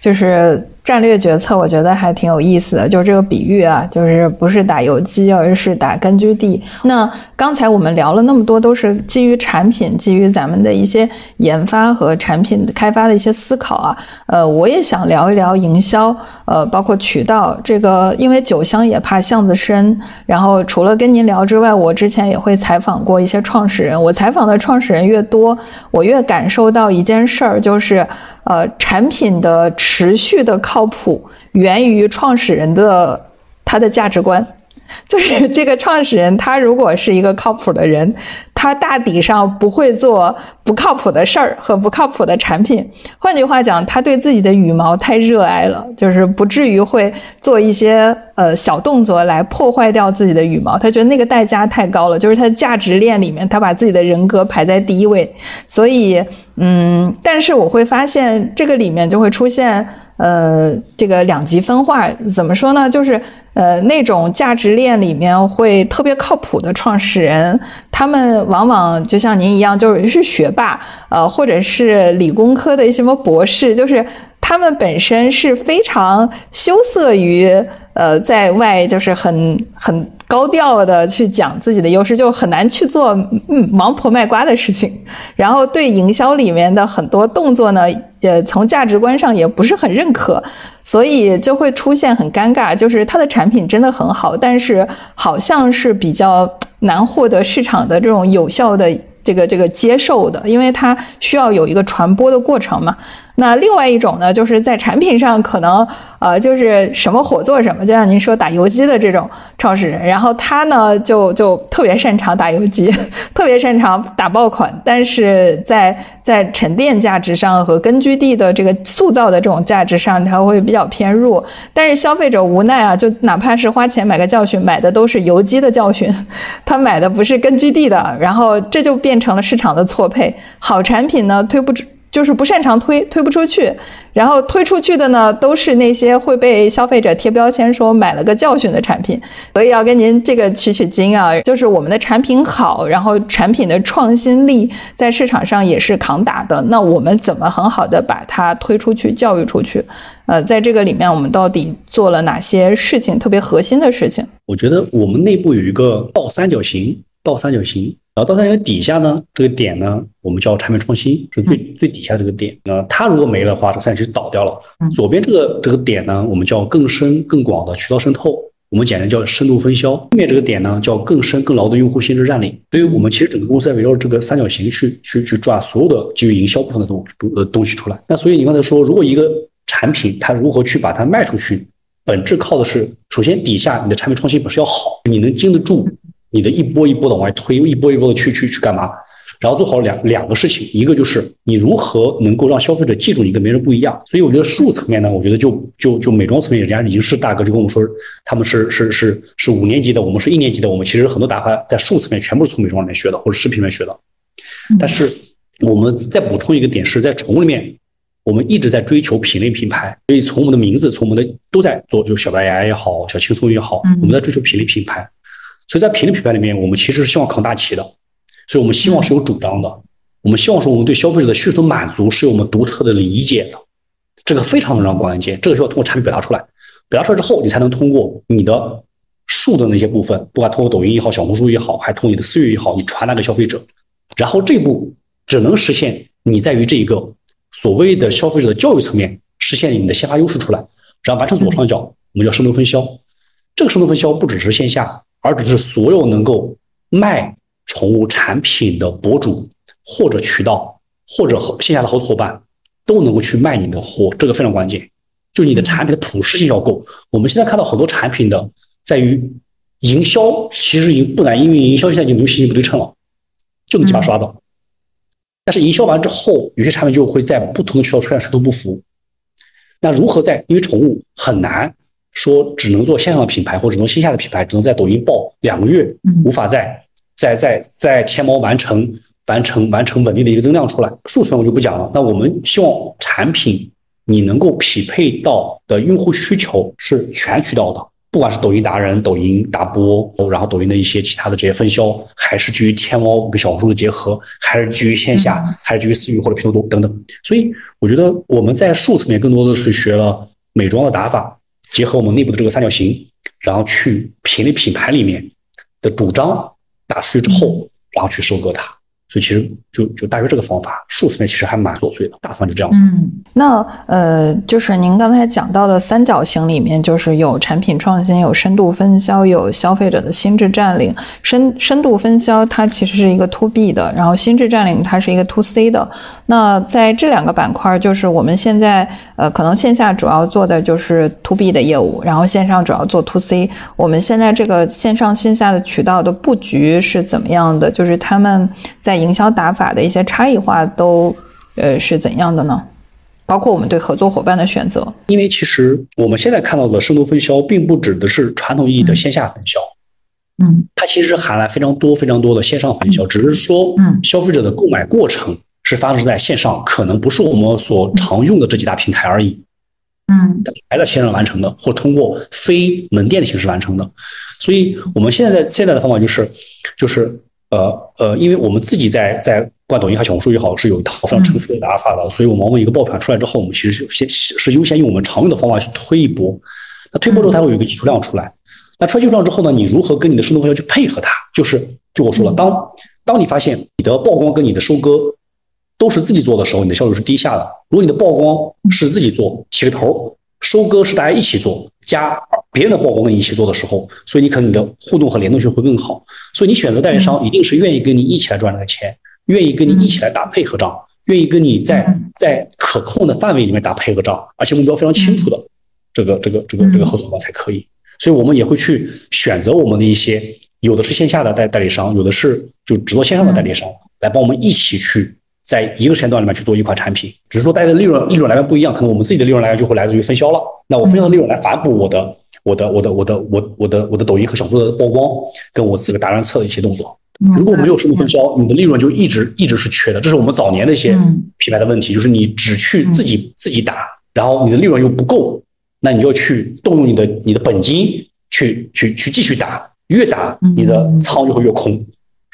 就是战略决策，我觉得还挺有意思的。就是这个比喻啊，就是不是打游击，而是打根据地。那刚才我们聊了那么多，都是基于产品、基于咱们的一些研发和产品开发的一些思考啊。呃，我也想聊一聊营销，呃，包括渠道。这个因为酒香也怕巷子深。然后除了跟您聊之外，我之前也会采访过一些创始人。我采访的创始人越多，我越感受到一件事儿，就是呃，产品的持续的靠靠谱源于创始人的他的价值观。就是这个创始人，他如果是一个靠谱的人，他大抵上不会做不靠谱的事儿和不靠谱的产品。换句话讲，他对自己的羽毛太热爱了，就是不至于会做一些呃小动作来破坏掉自己的羽毛。他觉得那个代价太高了，就是他价值链里面，他把自己的人格排在第一位。所以，嗯，但是我会发现这个里面就会出现。呃，这个两极分化怎么说呢？就是呃，那种价值链里面会特别靠谱的创始人，他们往往就像您一样，就是是学霸，呃，或者是理工科的什么博士，就是他们本身是非常羞涩于呃，在外就是很很。高调的去讲自己的优势，就很难去做嗯王婆卖瓜的事情。然后对营销里面的很多动作呢，也，从价值观上也不是很认可，所以就会出现很尴尬，就是他的产品真的很好，但是好像是比较难获得市场的这种有效的这个这个接受的，因为它需要有一个传播的过程嘛。那另外一种呢，就是在产品上可能，呃，就是什么火做什么，就像您说打游击的这种创始人，然后他呢就就 特别擅长打游击，特别擅长打爆款，但是在在沉淀价值上和根据地的这个塑造的这种价值上，他会比较偏弱。但是消费者无奈啊，就哪怕是花钱买个教训，买的都是游击的教训，他买的不是根据地的，然后这就变成了市场的错配。好产品呢推不出。就是不擅长推，推不出去，然后推出去的呢，都是那些会被消费者贴标签说买了个教训的产品，所以要跟您这个取取经啊，就是我们的产品好，然后产品的创新力在市场上也是扛打的，那我们怎么很好的把它推出去，教育出去？呃，在这个里面，我们到底做了哪些事情，特别核心的事情？我觉得我们内部有一个倒三角形，倒三角形。然后到它那个底下呢，这个点呢，我们叫产品创新，是最最底下这个点。那它如果没了的话，这个三角就倒掉了。左边这个这个点呢，我们叫更深更广的渠道渗透，我们简单叫深度分销。后面这个点呢，叫更深更牢的用户心智占领。所以我们其实整个公司在围绕这个三角形去去去抓所有的基于营销部分的东呃东西出来。那所以你刚才说，如果一个产品它如何去把它卖出去，本质靠的是首先底下你的产品创新本身要好，你能经得住。你的一波一波的往外推，一波一波的去去去干嘛？然后做好两两个事情，一个就是你如何能够让消费者记住你跟别人不一样。所以我觉得术层面呢，我觉得就就就美妆层面，人家已经是大哥就跟我们说，他们是是是是五年级的，我们是一年级的，我们其实很多打法在术层面全部是从美妆里面学的，或者视频里面学的。但是我们再补充一个点，是在宠物里面，我们一直在追求品类品牌，所以从我们的名字，从我们的都在做，就小白牙也好，小轻松也好，我们在追求品类品牌。所以在品类品牌里面，我们其实是希望扛大旗的，所以我们希望是有主张的，我们希望说我们对消费者的需求满足是有我们独特的理解的，这个非常非常关键，这个需要通过产品表达出来，表达出来之后，你才能通过你的数的那些部分，不管通过抖音也好，小红书也好，还通过你的私域也好，你传达给消费者，然后这步只能实现你在于这一个所谓的消费者的教育层面实现你的先发优势出来，然后完成左上角，我们叫深度分销，这个深度分销不只是线下。而只是所有能够卖宠物产品的博主或者渠道或者线下的合作伙伴都能够去卖你的货，这个非常关键。就你的产品的普适性要够。我们现在看到很多产品的在于营销，其实已经不难，因为营销现在已经没有信息不对称了，就那几把刷子。但是营销完之后，有些产品就会在不同的渠道出现水土不服。那如何在？因为宠物很难。说只能做线上的品牌，或者只能线下的品牌，只能在抖音爆两个月，无法在在在在天猫完成完成完成稳定的一个增量出来。数层我就不讲了。那我们希望产品你能够匹配到的用户需求是全渠道的，不管是抖音达人、抖音打播，然后抖音的一些其他的这些分销，还是基于天猫跟小红书的结合，还是基于线下，还是基于私域或者拼多多等等。所以我觉得我们在数层面更多的是学了美妆的打法。结合我们内部的这个三角形，然后去品类品牌里面的主张打出去之后，然后去收割它。所以其实就就大约这个方法，数层面其实还蛮琐碎的，大部分就这样子。嗯那呃，就是您刚才讲到的三角形里面，就是有产品创新，有深度分销，有消费者的心智占领。深深度分销它其实是一个 to B 的，然后心智占领它是一个 to C 的。那在这两个板块，就是我们现在呃，可能线下主要做的就是 to B 的业务，然后线上主要做 to C。我们现在这个线上线下的渠道的布局是怎么样的？就是他们在营销打法的一些差异化都呃是怎样的呢？包括我们对合作伙伴的选择。因为其实我们现在看到的深度分销，并不指的是传统意义的线下分销，嗯它其实含了非常多非常多的线上分销，只是说嗯消费者的购买过程是发生在线上，可能不是我们所常用的这几大平台而已，嗯还在线上完成的，或通过非门店的形式完成的。所以我们现在在现在的方法就是，就是呃呃，因为我们自己在在不管抖音还是小红书也好，是有一套非常成熟的打法的，所以我们往往一个爆款出来之后，我们其实是先是优先用我们常用的方法去推一波。那推波之后，它会有一个基础量出来。那出来基础量之后呢，你如何跟你的深度分销去配合它？就是就我说了，当当你发现你的曝光跟你的收割都是自己做的时候，你的效率是低下的。如果你的曝光是自己做起个头，收割是大家一起做，加别人的曝光跟你一起做的时候，所以你可能你的互动和联动性会更好。所以你选择代理商一定是愿意跟你一起来赚这个钱，愿意跟你一起来打配合仗，愿意跟你在嗯。在可控的范围里面打配合仗，而且目标非常清楚的这个这个这个这个合作伙伴才可以。所以我们也会去选择我们的一些，有的是线下的代代理商，有的是就只做线上的代理商，来帮我们一起去在一个时间段里面去做一款产品。只是说大家的利润利润来源不一样，可能我们自己的利润来源就会来自于分销了。那我分销的利润来反哺我的我的我的我的我我的我的抖音和小红书的曝光，跟我这个达人测的一些动作。如果没有深度分销，你的利润就一直一直是缺的。这是我们早年的一些嗯品牌的问题，就是你只去自己自己打，然后你的利润又不够，那你就要去动用你的你的本金去去去继续打，越打你的仓就会越空。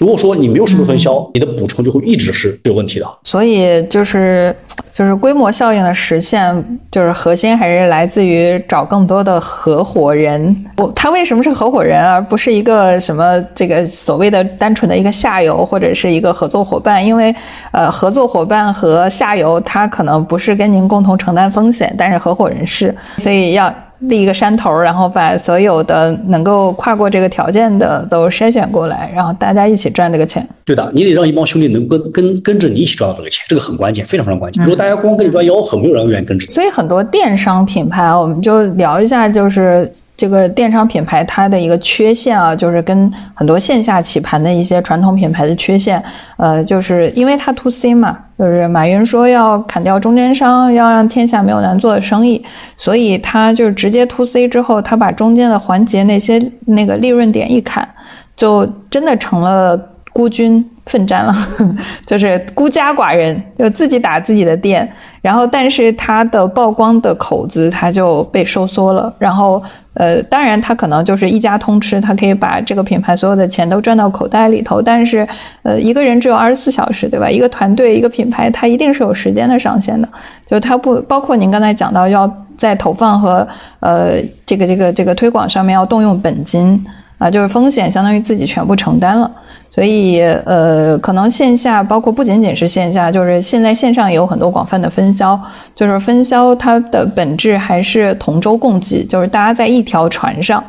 如果说你没有深度分销，你的补充就会一直是有问题的。所以就是就是规模效应的实现，就是核心还是来自于找更多的合伙人。我他为什么是合伙人，而不是一个什么这个所谓的单纯的一个下游或者是一个合作伙伴？因为呃，合作伙伴和下游他可能不是跟您共同承担风险，但是合伙人是，所以要。立一个山头，然后把所有的能够跨过这个条件的都筛选过来，然后大家一起赚这个钱。对的，你得让一帮兄弟能跟跟跟着你一起赚到这个钱，这个很关键，非常非常关键。如果大家光跟你赚吆喝，没有人愿意跟着你。所以很多电商品牌，我们就聊一下，就是这个电商品牌它的一个缺陷啊，就是跟很多线下起盘的一些传统品牌的缺陷，呃，就是因为它 to C 嘛，就是马云说要砍掉中间商，要让天下没有难做的生意，所以他就直接 to C 之后，他把中间的环节那些那个利润点一砍，就真的成了孤军奋战了，就是孤家寡人，就自己打自己的店，然后但是他的曝光的口子他就被收缩了，然后呃，当然他可能就是一家通吃，他可以把这个品牌所有的钱都赚到口袋里头，但是呃，一个人只有二十四小时，对吧？一个团队一个品牌，它一定是有时间的上限的，就它不包括您刚才讲到要在投放和呃这个这个这个推广上面要动用本金。啊，就是风险相当于自己全部承担了，所以呃，可能线下包括不仅仅是线下，就是现在线上也有很多广泛的分销，就是分销它的本质还是同舟共济，就是大家在一条船上。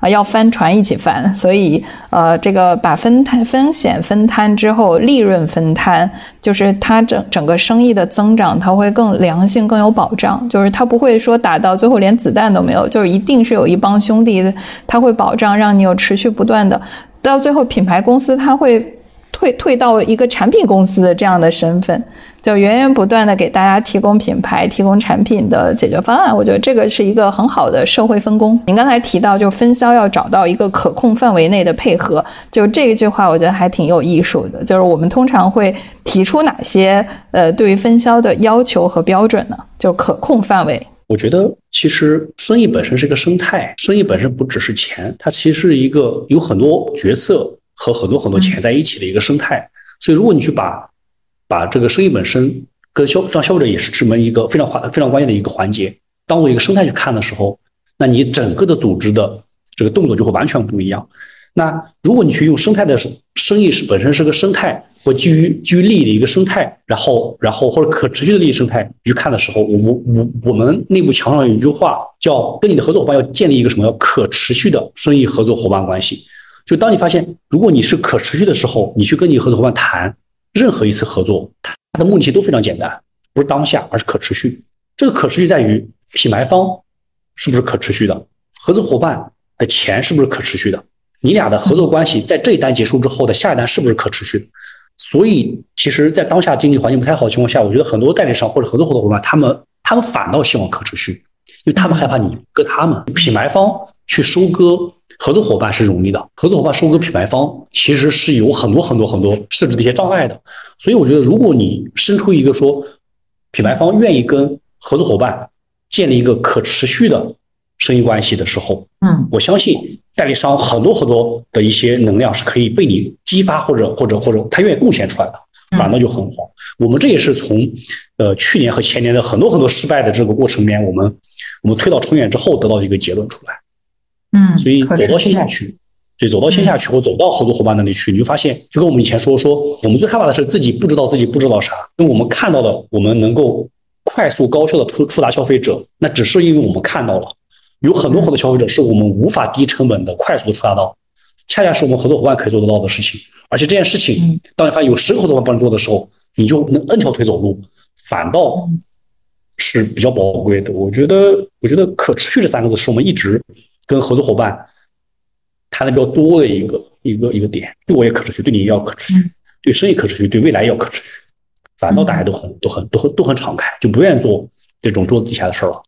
啊，要翻船一起翻，所以呃，这个把分摊风险分摊之后，利润分摊，就是它整整个生意的增长，它会更良性、更有保障。就是它不会说打到最后连子弹都没有，就是一定是有一帮兄弟，他会保障让你有持续不断的，到最后品牌公司它会。退退到一个产品公司的这样的身份，就源源不断的给大家提供品牌、提供产品的解决方案。我觉得这个是一个很好的社会分工。您刚才提到，就分销要找到一个可控范围内的配合，就这一句话，我觉得还挺有艺术的。就是我们通常会提出哪些呃对于分销的要求和标准呢？就可控范围。我觉得其实生意本身是一个生态，生意本身不只是钱，它其实是一个有很多角色。和很多很多钱在一起的一个生态，所以如果你去把把这个生意本身跟消让消费者也是这么一个非常环非常关键的一个环节，当做一个生态去看的时候，那你整个的组织的这个动作就会完全不一样。那如果你去用生态的生意是本身是个生态，或基于基于利益的一个生态，然后然后或者可持续的利益生态去看的时候，我我我我们内部墙上有一句话叫跟你的合作伙伴要建立一个什么叫可持续的生意合作伙伴关系。就当你发现如果你是可持续的时候，你去跟你合作伙伴谈任何一次合作，它的目的都非常简单，不是当下，而是可持续。这个可持续在于品牌方是不是可持续的，合作伙伴的钱是不是可持续的。你俩的合作关系在这一单结束之后的下一单是不是可持续？所以，其实，在当下经济环境不太好的情况下，我觉得很多代理商或者合作合作伙伴，他们他们反倒希望可持续，因为他们害怕你割他们。品牌方去收割合作伙伴是容易的，合作伙伴收割品牌方其实是有很多很多很多设置的一些障碍的。所以，我觉得如果你伸出一个说，品牌方愿意跟合作伙伴建立一个可持续的。生意关系的时候，嗯，我相信代理商很多很多的一些能量是可以被你激发，或者或者或者他愿意贡献出来的，反倒就很好。我们这也是从呃去年和前年的很多很多失败的这个过程里面，我们我们推到重演之后得到的一个结论出来。嗯，所以走到线下去，对，走到线下去或走到合作伙伴那里去，你就发现，就跟我们以前说说，我们最害怕的是自己不知道自己不知道啥，因为我们看到的，我们能够快速高效的触触达消费者，那只是因为我们看到了。有很多很多消费者是我们无法低成本的快速的触达到，恰恰是我们合作伙伴可以做得到的事情。而且这件事情，当你发现有十个合作伙伴帮你做的时候，你就能摁条腿走路，反倒是比较宝贵的。我觉得，我觉得可持续这三个字是我们一直跟合作伙伴谈的比较多的一个一个一个点。对我也可持续，对你也要可持续，对生意可持续，对未来也要可持续。反倒大家都很都很都很都很敞开，就不愿意做这种桌子底下的事儿了。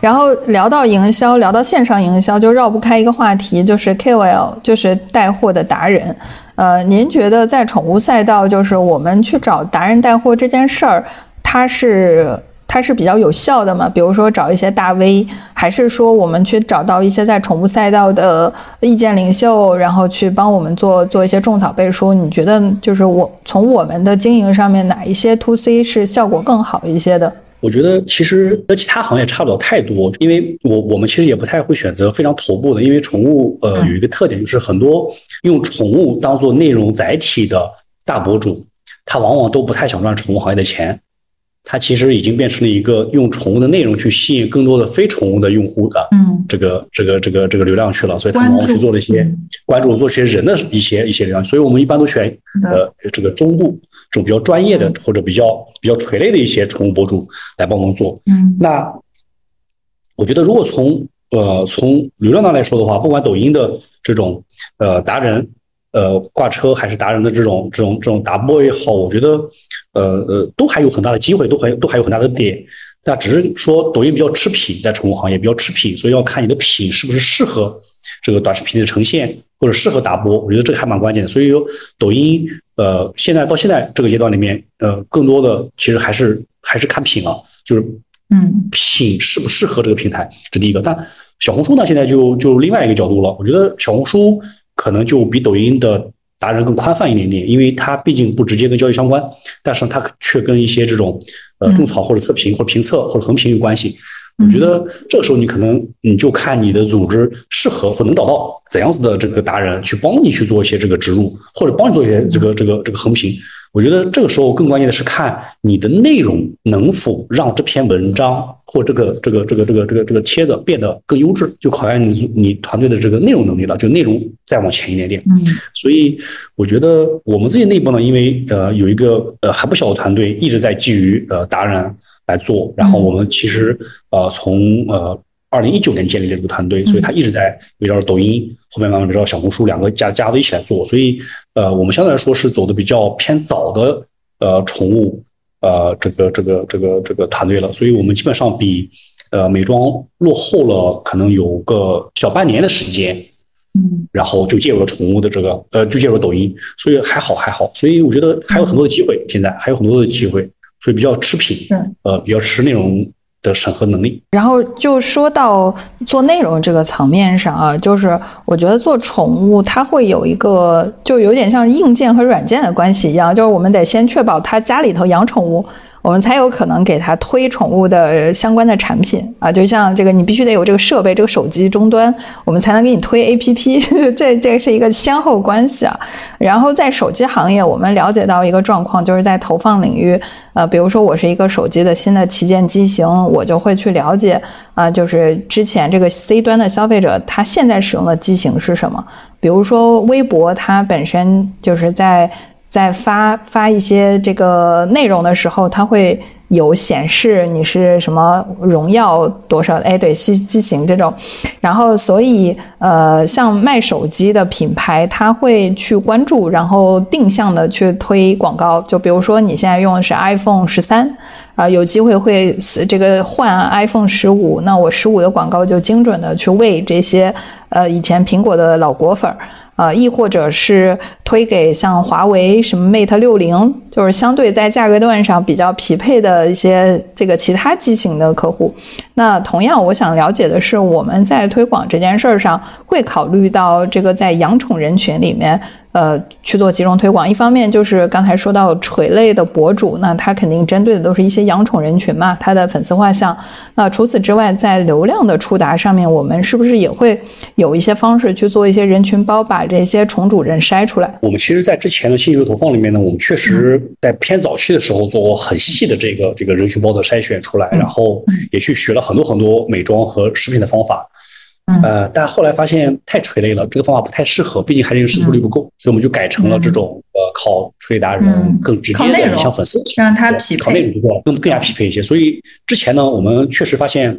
然后聊到营销，聊到线上营销，就绕不开一个话题，就是 KOL，就是带货的达人。呃，您觉得在宠物赛道，就是我们去找达人带货这件事儿，它是它是比较有效的嘛？比如说找一些大 V，还是说我们去找到一些在宠物赛道的意见领袖，然后去帮我们做做一些种草背书？你觉得就是我从我们的经营上面，哪一些 To C 是效果更好一些的？我觉得其实和其他行业差不了太多，因为我我们其实也不太会选择非常头部的，因为宠物呃有一个特点，就是很多用宠物当做内容载体的大博主，他往往都不太想赚宠物行业的钱。它其实已经变成了一个用宠物的内容去吸引更多的非宠物的用户的，嗯，这个这个这个这个流量去了，所以他们往往去做了一些关注，做这些人的一些一些流量，所以我们一般都选呃这个中部这种比较专业的或者比较比较垂类的一些宠物博主来帮忙做。嗯，那我觉得如果从呃从流量上来说的话，不管抖音的这种呃达人。呃，挂车还是达人的这种这种这种打波也好，我觉得，呃呃，都还有很大的机会，都还都还有很大的点。那只是说抖音比较吃品，在宠物行业比较吃品，所以要看你的品是不是适合这个短视频的呈现，或者适合打波。我觉得这个还蛮关键的。所以抖音，呃，现在到现在这个阶段里面，呃，更多的其实还是还是看品啊，就是嗯，品适不适合这个平台，这第一个。但小红书呢，现在就就另外一个角度了。我觉得小红书。可能就比抖音的达人更宽泛一点点，因为它毕竟不直接跟交易相关，但是它却跟一些这种呃种草或者测评或者评测或者横评有关系。我觉得这个时候你可能你就看你的组织适合或能找到怎样子的这个达人去帮你去做一些这个植入，或者帮你做一些这个这个这个横评。我觉得这个时候更关键的是看你的内容能否让这篇文章或这个这个这个这个这个这个帖子变得更优质，就考验你你团队的这个内容能力了。就内容再往前一点点。嗯，所以我觉得我们自己内部呢，因为呃有一个呃还不小的团队一直在基于呃达人来做，然后我们其实呃从呃。二零一九年建立了这个团队，所以他一直在围绕着抖音，后面慢慢围绕小红书两个加加的一起来做。所以，呃，我们相对来说是走的比较偏早的，呃，宠物，呃，这个这个这个这个团队了。所以我们基本上比呃美妆落后了可能有个小半年的时间，嗯，然后就介入了宠物的这个，呃，就介入抖音，所以还好还好。所以我觉得还有很多的机会，现在还有很多的机会，所以比较吃品，呃，比较吃内容。的审核能力，然后就说到做内容这个层面上啊，就是我觉得做宠物它会有一个，就有点像硬件和软件的关系一样，就是我们得先确保他家里头养宠物，我们才有可能给他推宠物的相关的产品啊。就像这个，你必须得有这个设备，这个手机终端，我们才能给你推 APP。这这是一个先后关系啊。然后在手机行业，我们了解到一个状况，就是在投放领域，呃，比如说我是一个手机的新的旗舰机型，我就会去了解啊，就是之前这个 C 端的消费者他现在使用的机型是什么。比如说微博，它本身就是在在发发一些这个内容的时候，它会。有显示你是什么荣耀多少？哎，对，机机型这种，然后所以呃，像卖手机的品牌，他会去关注，然后定向的去推广告。就比如说你现在用的是 iPhone 十三，啊，有机会会这个换 iPhone 十五，那我十五的广告就精准的去喂这些呃以前苹果的老果粉儿。呃，亦或者是推给像华为什么 Mate 六零，就是相对在价格段上比较匹配的一些这个其他机型的客户。那同样，我想了解的是，我们在推广这件事儿上会考虑到这个在养宠人群里面。呃，去做集中推广，一方面就是刚才说到垂类的博主，那他肯定针对的都是一些养宠人群嘛，他的粉丝画像。那除此之外，在流量的触达上面，我们是不是也会有一些方式去做一些人群包，把这些宠主人筛出来？我们其实，在之前的新流投放里面呢，我们确实在偏早期的时候做过很细的这个这个人群包的筛选出来，然后也去学了很多很多美妆和食品的方法。呃，但后来发现太垂类了，这个方法不太适合，毕竟还是因为渗透率不够，所以我们就改成了这种呃，靠垂类达人更直接的影响粉丝，让他匹配，靠内容去做，更更加匹配一些。所以之前呢，我们确实发现，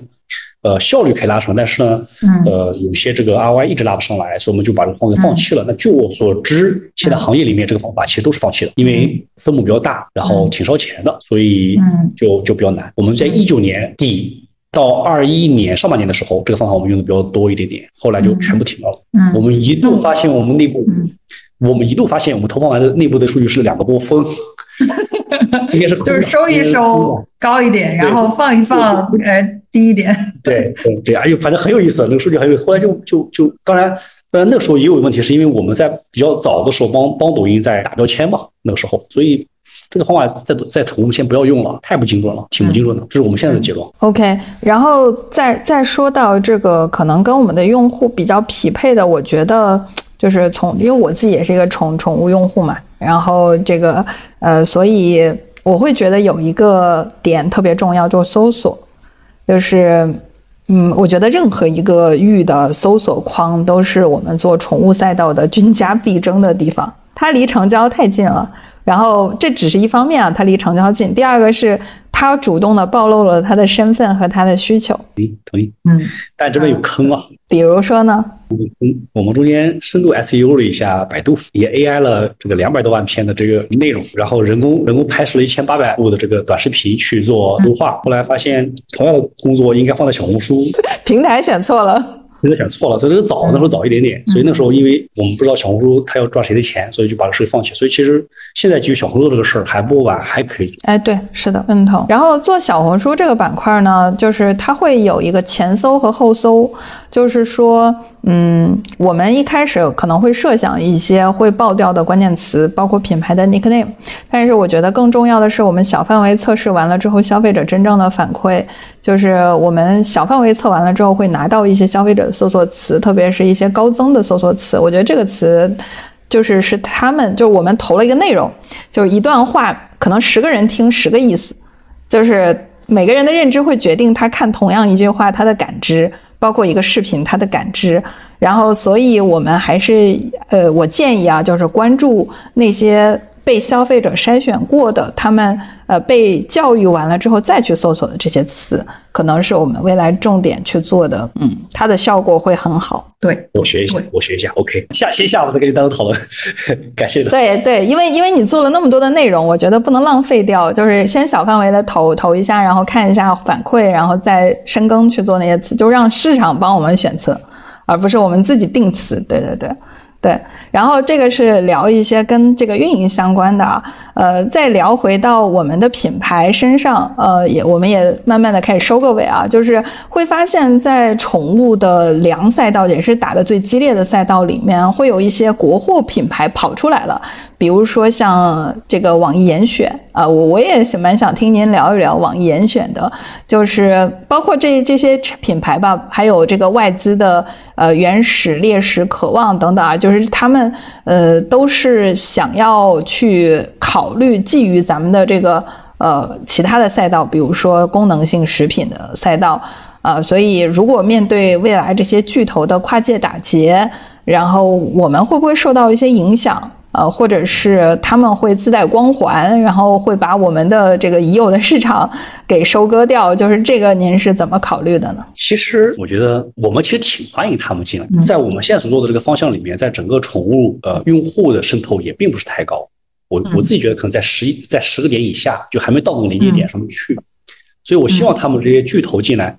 呃，效率可以拉升，但是呢，呃，有些这个 ROI 一直拉不上来，所以我们就把这个方法放弃了。那据我所知，现在行业里面这个方法其实都是放弃的，因为分母比较大，然后挺烧钱的，所以就就比较难。我们在一九年底。到二一年上半年的时候，这个方法我们用的比较多一点点，后来就全部停掉了。嗯，我们一度发现我们内部，我们一度发现我们投放完的内部的数据是两个波峰，应该是就是收一收高一点，然后放一放呃低一点。对对对，哎呦，反正很有意思，那个数据很有意思。后来就就就，当然当然那个时候也有问题，是因为我们在比较早的时候帮帮抖音在打标签嘛，那个时候，所以。这个方法在在宠物先不要用了，太不精准了，挺不精准的。这是我们现在的结论。OK，然后再再说到这个可能跟我们的用户比较匹配的，我觉得就是从，因为我自己也是一个宠宠物用户嘛，然后这个呃，所以我会觉得有一个点特别重要，就是搜索，就是嗯，我觉得任何一个域的搜索框都是我们做宠物赛道的军家必争的地方，它离成交太近了。然后这只是一方面啊，它离成交近。第二个是他主动的暴露了他的身份和他的需求。同意，同意。嗯，但这边有坑啊。比如说呢？嗯，我们中间深度 SEO 了一下百度，也 AI 了这个两百多万篇的这个内容，然后人工人工拍摄了一千八百部的这个短视频去做优化。后来发现，同样的工作应该放在小红书。平台选错了。有点选错了，所以这个早那时候早一点点，所以那时候因为我们不知道小红书它要赚谁的钱，所以就把这事放弃。所以其实现在基于小红书这个事儿还不晚，还可以做。哎，对，是的，认同。然后做小红书这个板块呢，就是它会有一个前搜和后搜，就是说。嗯，我们一开始可能会设想一些会爆掉的关键词，包括品牌的 nickname。但是我觉得更重要的是，我们小范围测试完了之后，消费者真正的反馈，就是我们小范围测完了之后，会拿到一些消费者的搜索词，特别是一些高增的搜索词。我觉得这个词，就是是他们，就我们投了一个内容，就是一段话，可能十个人听十个意思，就是每个人的认知会决定他看同样一句话他的感知。包括一个视频，它的感知，然后，所以我们还是，呃，我建议啊，就是关注那些。被消费者筛选过的，他们呃被教育完了之后再去搜索的这些词，可能是我们未来重点去做的。嗯，它的效果会很好。对，我学一下，我学一下。OK，下期下午再跟你单独讨论。感谢的。对对，因为因为你做了那么多的内容，我觉得不能浪费掉，就是先小范围的投投一下，然后看一下反馈，然后再深耕去做那些词，就让市场帮我们选词，而不是我们自己定词。对对对。对，然后这个是聊一些跟这个运营相关的啊，呃，再聊回到我们的品牌身上，呃，也我们也慢慢的开始收个尾啊，就是会发现，在宠物的粮赛道也是打的最激烈的赛道里面，会有一些国货品牌跑出来了，比如说像这个网易严选，啊，我我也蛮想听您聊一聊网易严选的，就是包括这这些品牌吧，还有这个外资的呃原始、猎食、渴望等等啊，就是他们呃都是想要去考虑觊觎咱们的这个呃其他的赛道，比如说功能性食品的赛道。啊，所以如果面对未来这些巨头的跨界打劫，然后我们会不会受到一些影响？呃，或者是他们会自带光环，然后会把我们的这个已有的市场给收割掉？就是这个，您是怎么考虑的呢？其实我觉得我们其实挺欢迎他们进来，在我们现在所做的这个方向里面，在整个宠物呃用户的渗透也并不是太高。我我自己觉得可能在十一在十个点以下，就还没到那个临界点上面去。所以我希望他们这些巨头进来。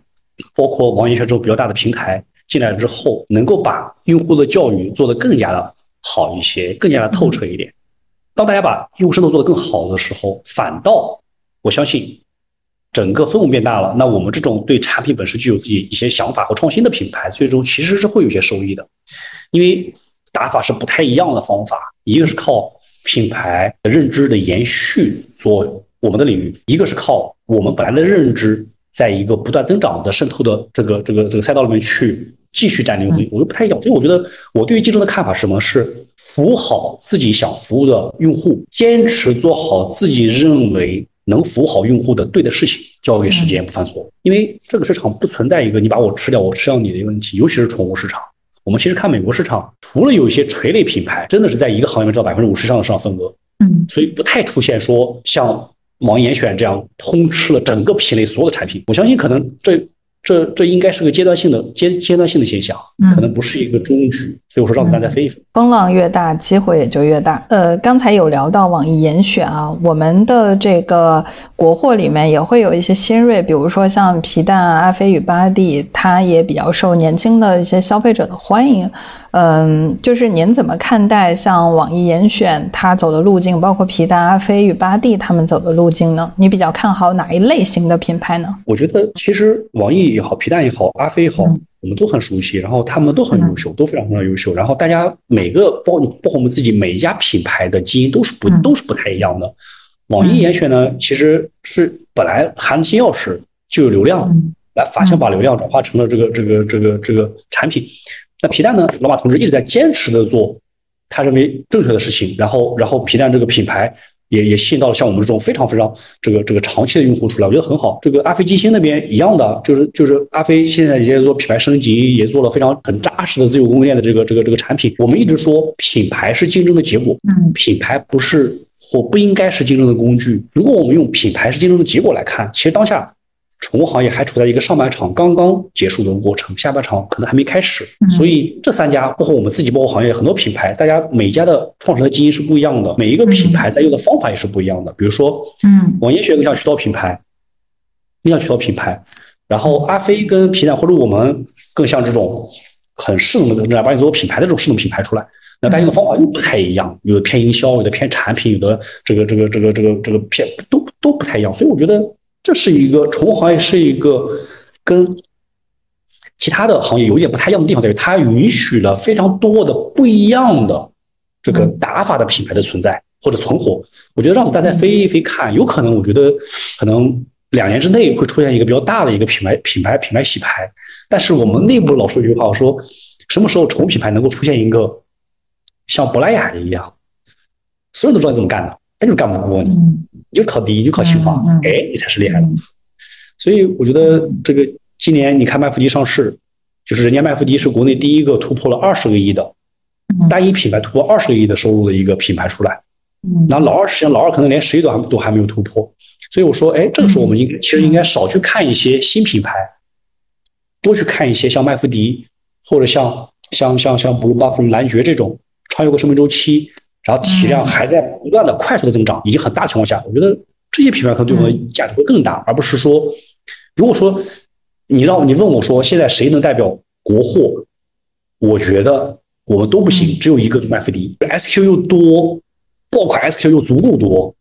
包括网易学这种比较大的平台进来之后，能够把用户的教育做得更加的好一些，更加的透彻一点。当大家把用户渗透做得更好的时候，反倒我相信整个分母变大了。那我们这种对产品本身具有自己一些想法和创新的品牌，最终其实是会有些收益的。因为打法是不太一样的方法，一个是靠品牌的认知的延续做我们的领域，一个是靠我们本来的认知。在一个不断增长的渗透的这个这个这个赛道里面去继续占领用户，我就不太一样。所以我觉得我对于竞争的看法是什么？是服务好自己想服务的用户，坚持做好自己认为能服务好用户的对的事情，交给时间不犯错。因为这个市场不存在一个你把我吃掉，我吃掉你的一个问题，尤其是宠物市场。我们其实看美国市场，除了有一些垂类品牌，真的是在一个行业里面占百分之五十以上的市场份额，嗯，所以不太出现说像。网易严选这样通吃了整个品类所有的产品，我相信可能这这这应该是个阶段性的阶阶段性的现象，可能不是一个终局。所以我说让子弹再飞一飞，风浪越大，机会也就越大。呃，刚才有聊到网易严选啊，我们的这个国货里面也会有一些新锐，比如说像皮蛋、阿飞与巴蒂，它也比较受年轻的一些消费者的欢迎。嗯，就是您怎么看待像网易严选它走的路径，包括皮蛋、阿飞与巴蒂他们走的路径呢？你比较看好哪一类型的品牌呢？我觉得其实网易也好，皮蛋也好，阿飞也好，我们都很熟悉，然后他们都很优秀，都非常非常优秀。然后大家每个包包括我们自己每一家品牌的基因都是不都是不太一样的。网易严选呢，其实是本来含金钥匙就有流量，来反向把流量转化成了这个这个这个这个产品。那皮蛋呢？老马同志一直在坚持的做他认为正确的事情，然后，然后皮蛋这个品牌也也吸引到了像我们这种非常非常这个这个长期的用户出来，我觉得很好。这个阿飞金星那边一样的，就是就是阿飞现在也在做品牌升级，也做了非常很扎实的自有供应链的这个这个这个产品。我们一直说品牌是竞争的结果，嗯，品牌不是或不应该是竞争的工具。如果我们用品牌是竞争的结果来看，其实当下。宠物行业还处在一个上半场刚刚结束的过程，下半场可能还没开始，所以这三家包括我们自己，包括行业很多品牌，大家每家的创始的基因是不一样的，每一个品牌在用的方法也是不一样的。比如说，嗯，网易学更像渠道品牌，更像渠道品牌，然后阿飞跟皮蛋或者我们更像这种很势能的，把你做品牌的这种势能品牌出来，那大家用的方法又不太一样，有的偏营销，有的偏产品，有的这个这个这个这个这个偏都都不太一样，所以我觉得。这是一个宠物行业，是一个跟其他的行业有一点不太一样的地方，在于它允许了非常多的不一样的这个打法的品牌的存在或者存活。我觉得让子弹再飞一飞看，有可能，我觉得可能两年之内会出现一个比较大的一个品牌品牌品牌洗牌。但是我们内部老说一句话，我说什么时候宠物品牌能够出现一个像珀莱雅一样，所有人都知道你怎么干的。他就干不过你，你就考第一，就考清华，哎，你才是厉害的。所以我觉得这个今年你看麦富迪上市，就是人家麦富迪是国内第一个突破了二十个亿的单一品牌突破二十个亿的收入的一个品牌出来。然后老二实际上老二可能连十亿都还都还没有突破。所以我说，哎，这个时候我们应该其实应该少去看一些新品牌，多去看一些像麦富迪或者像像像像 Blue Buffalo 蓝爵这种穿越过生命周期。然后体量还在不断的快速的增长，已经很大情况下，我觉得这些品牌可能对我们价值会更大，而不是说，如果说你让你问我说现在谁能代表国货，我觉得我们都不行，只有一个麦麸迪，SQ 又多，爆款 SQ 又足够多，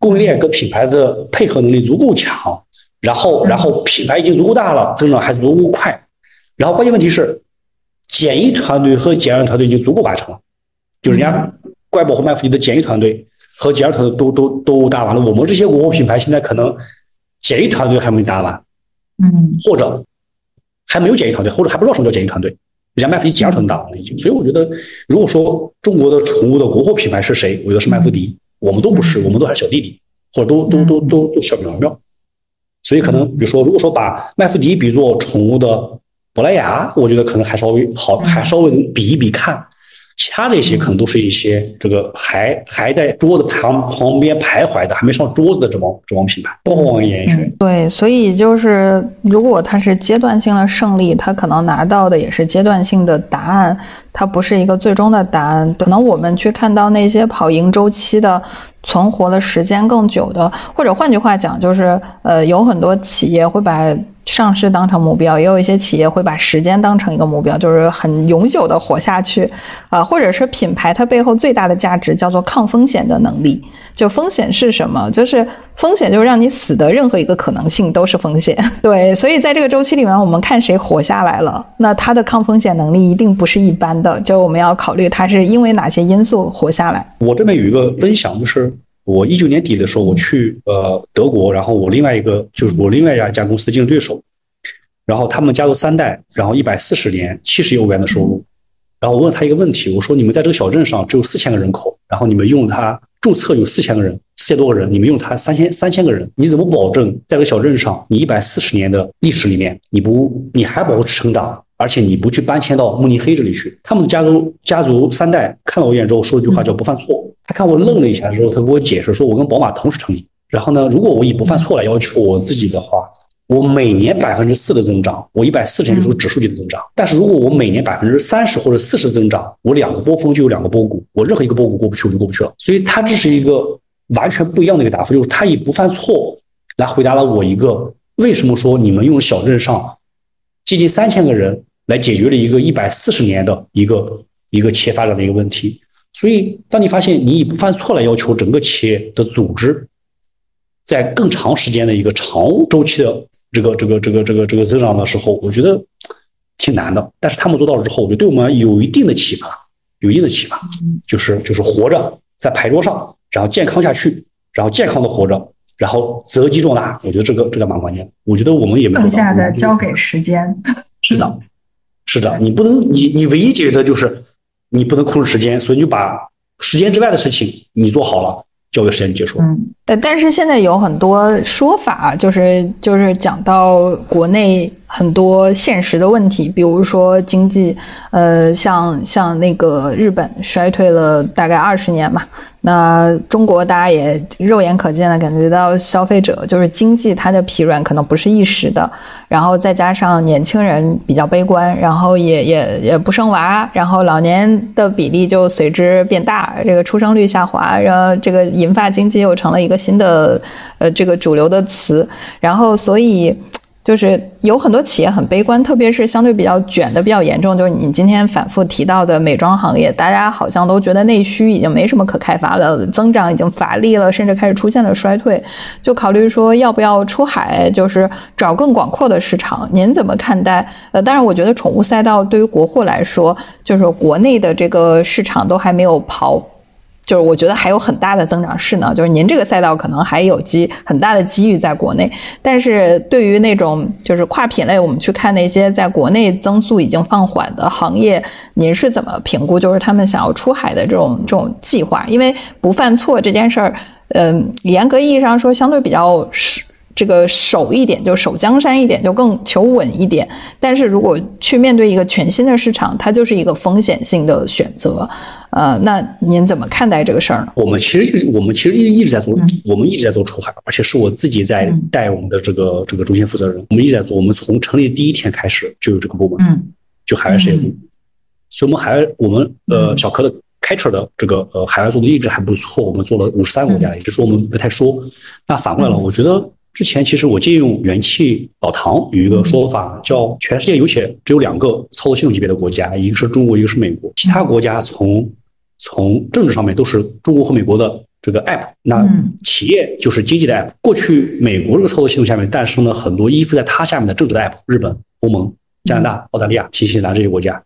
供应链跟品牌的配合能力足够强，然后然后品牌已经足够大了，增长还足够快，然后关键问题是，简易团队和检验团队已经足够完成了，就人家。怪宝和麦弗迪的简易团队和检验团队都都都搭完了，我们这些国货品牌现在可能简易团队还没搭完，嗯，或者还没有简易团队，或者还不知道什么叫简易团队，人家麦弗迪检验团队搭完了已经。所以我觉得，如果说中国的宠物的国货品牌是谁，我觉得是麦弗迪，我们都不是，我们都还是小弟弟，或者都都都都都小苗苗。所以可能比如说，如果说把麦弗迪比作宠物的珀莱雅，我觉得可能还稍微好，还稍微能比一比看。其他这些可能都是一些这个还还在桌子旁旁边徘徊的，还没上桌子的这帮这帮品牌，包括网易严选。对，所以就是如果它是阶段性的胜利，它可能拿到的也是阶段性的答案，它不是一个最终的答案。可能我们去看到那些跑赢周期的。存活的时间更久的，或者换句话讲，就是呃，有很多企业会把上市当成目标，也有一些企业会把时间当成一个目标，就是很永久的活下去，啊，或者是品牌它背后最大的价值叫做抗风险的能力。就风险是什么？就是风险就是让你死的任何一个可能性都是风险。对，所以在这个周期里面，我们看谁活下来了，那它的抗风险能力一定不是一般的。就我们要考虑它是因为哪些因素活下来。我这边有一个分享，就是。我一九年底的时候，我去呃德国，然后我另外一个就是我另外一家公司的竞争对手，然后他们家族三代，然后一百四十年七十亿欧元的收入，然后我问他一个问题，我说你们在这个小镇上只有四千个人口，然后你们用它注册有四千个人，四千多个人，你们用它三千三千个人，你怎么保证在这个小镇上，你一百四十年的历史里面，你不你还保持成长？而且你不去搬迁到慕尼黑这里去，他们家族家族三代看了我一眼之后说了一句话叫不犯错。他看我愣了一下之后，他给我解释说，我跟宝马同时成立。然后呢，如果我以不犯错来要求我自己的话，我每年百分之四的增长，我一百四十就是指数级的增长。但是如果我每年百分之三十或者四十增长，我两个波峰就有两个波谷，我任何一个波谷过不去我就过不去了。所以他这是一个完全不一样的一个答复，就是他以不犯错来回答了我一个为什么说你们用小镇上接近三千个人。来解决了一个一百四十年的一个一个企业发展的一个问题，所以当你发现你以不犯错来要求整个企业的组织，在更长时间的一个长周期的这个这个这个这个这个增长的时候，我觉得挺难的。但是他们做到了之后，我觉得对我们有一定的启发，有一定的启发，就是就是活着在牌桌上，然后健康下去，然后健康的活着，然后择机壮大。我觉得这个这个蛮关键。我觉得我们也没剩下的交给时间。是的。是的，你不能，你你唯一解决的就是你不能控制时间，所以你就把时间之外的事情你做好了，交给时间结束。但但是现在有很多说法，就是就是讲到国内。很多现实的问题，比如说经济，呃，像像那个日本衰退了大概二十年嘛，那中国大家也肉眼可见的感觉到消费者就是经济它的疲软可能不是一时的，然后再加上年轻人比较悲观，然后也也也不生娃，然后老年的比例就随之变大，这个出生率下滑，然后这个银发经济又成了一个新的呃这个主流的词，然后所以。就是有很多企业很悲观，特别是相对比较卷的比较严重，就是你今天反复提到的美妆行业，大家好像都觉得内需已经没什么可开发了，增长已经乏力了，甚至开始出现了衰退，就考虑说要不要出海，就是找更广阔的市场。您怎么看待？呃，当然，我觉得宠物赛道对于国货来说，就是国内的这个市场都还没有刨。就是我觉得还有很大的增长势呢，就是您这个赛道可能还有机很大的机遇在国内，但是对于那种就是跨品类，我们去看那些在国内增速已经放缓的行业，您是怎么评估？就是他们想要出海的这种这种计划？因为不犯错这件事儿，嗯，严格意义上说相对比较是。这个守一点就守江山一点就更求稳一点，但是如果去面对一个全新的市场，它就是一个风险性的选择。呃，那您怎么看待这个事儿呢？我们其实我们其实一直在做，我们一直在做出海，而且是我自己在带我们的这个这个中心负责人，我们一直在做。我们从成立第一天开始就有这个部门，嗯，就海外事业部。所以，我们海外我们呃小柯的开车的这个呃海外做的一直还不错，我们做了五十三个国家，也就是说我们不太说。那反过来了，我觉得。之前其实我借用元气老唐有一个说法，叫全世界有且只有两个操作系统级别的国家，一个是中国，一个是美国。其他国家从从政治上面都是中国和美国的这个 app，那企业就是经济的 app。过去美国这个操作系统下面诞生了很多依附在它下面的政治的 app，日本、欧盟、加拿大、澳大利亚、新西兰这些国家。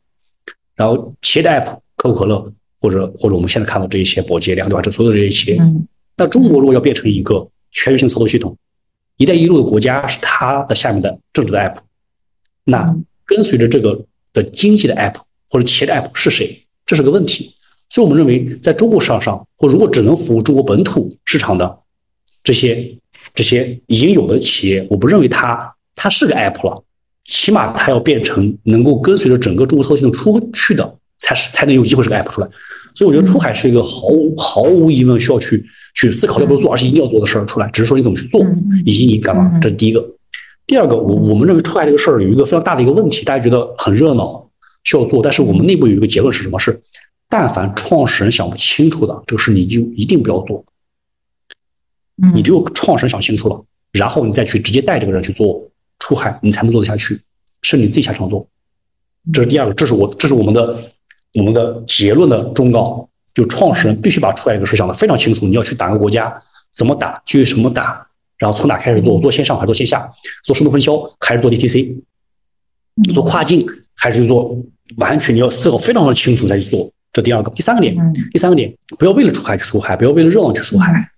然后企业的 app，可口可乐或者或者我们现在看到这一些宝洁、两对吧？这所有的这些企业。嗯。那中国如果要变成一个全球性操作系统，一带一路的国家是它的下面的政治的 app，那跟随着这个的经济的 app 或者企业的 app 是谁？这是个问题。所以我们认为，在中国市场上，或如果只能服务中国本土市场的这些这些已经有的企业，我不认为它它是个 app 了。起码它要变成能够跟随着整个中国操作系统出去的，才是才能有机会是个 app 出来。所以我觉得出海是一个毫无毫无疑问需要去去思考要不要做，而且一定要做的事儿出来。只是说你怎么去做，以及你干嘛，这是第一个。第二个，我我们认为出海这个事儿有一个非常大的一个问题，大家觉得很热闹，需要做，但是我们内部有一个结论是什么？是但凡创始人想不清楚的这个事，你就一定不要做。你只有创始人想清楚了，然后你再去直接带这个人去做出海，你才能做得下去，是你自己下场做。这是第二个，这是我这是我们的。我们的结论的忠告，就创始人必须把出海这个事想得非常清楚。你要去打个国家，怎么打，基于什么打，然后从哪开始做，做线上还是做线下，做深度分销还是做 DTC，做跨境还是做完全你要思考非常的清楚再去做。这第二个，第三个点，第三个点，不要为了出海去出海，不要为了热闹去出海，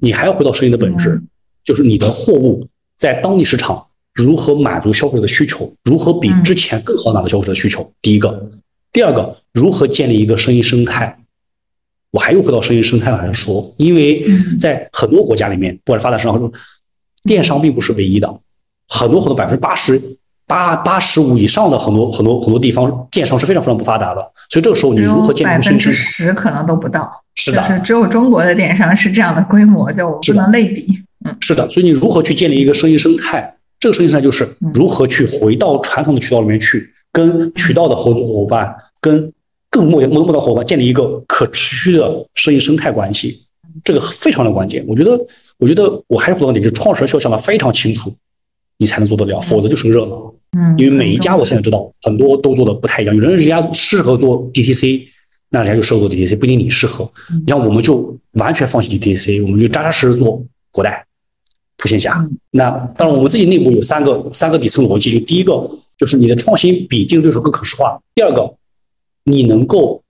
你还要回到生意的本质，就是你的货物在当地市场如何满足消费者的需求，如何比之前更好满足消费者的需求。第一个。第二个，如何建立一个生意生态？我还又回到生意生态来说，因为在很多国家里面，不管是发达市场，电商并不是唯一的，很多很多百分之八十八八十五以上的很多很多很多地方，电商是非常非常不发达的。所以这个时候，你如何建立生意生态？十可能都不到，是的，是只有中国的电商是这样的规模，就不能类比。嗯，是的，所以你如何去建立一个生意生态？这个生意生态就是如何去回到传统的渠道里面去。跟渠道的合作伙伴，跟更末末末端伙伴建立一个可持续的生意生态关系，这个非常的关键。我觉得，我觉得我还是回到点，就是创始人需要想的非常清楚，你才能做得了，否则就是个热闹。嗯，因为每一家我现在知道很多都做的不太一样，有人人家适合做 DTC，那人家就适合做 DTC，不一定你适合。你像我们就完全放弃 DTC，我们就扎扎实实做国代。普线下，那当然我们自己内部有三个三个底层逻辑，就第一个就是你的创新比竞争对手更可视化，第二个你能够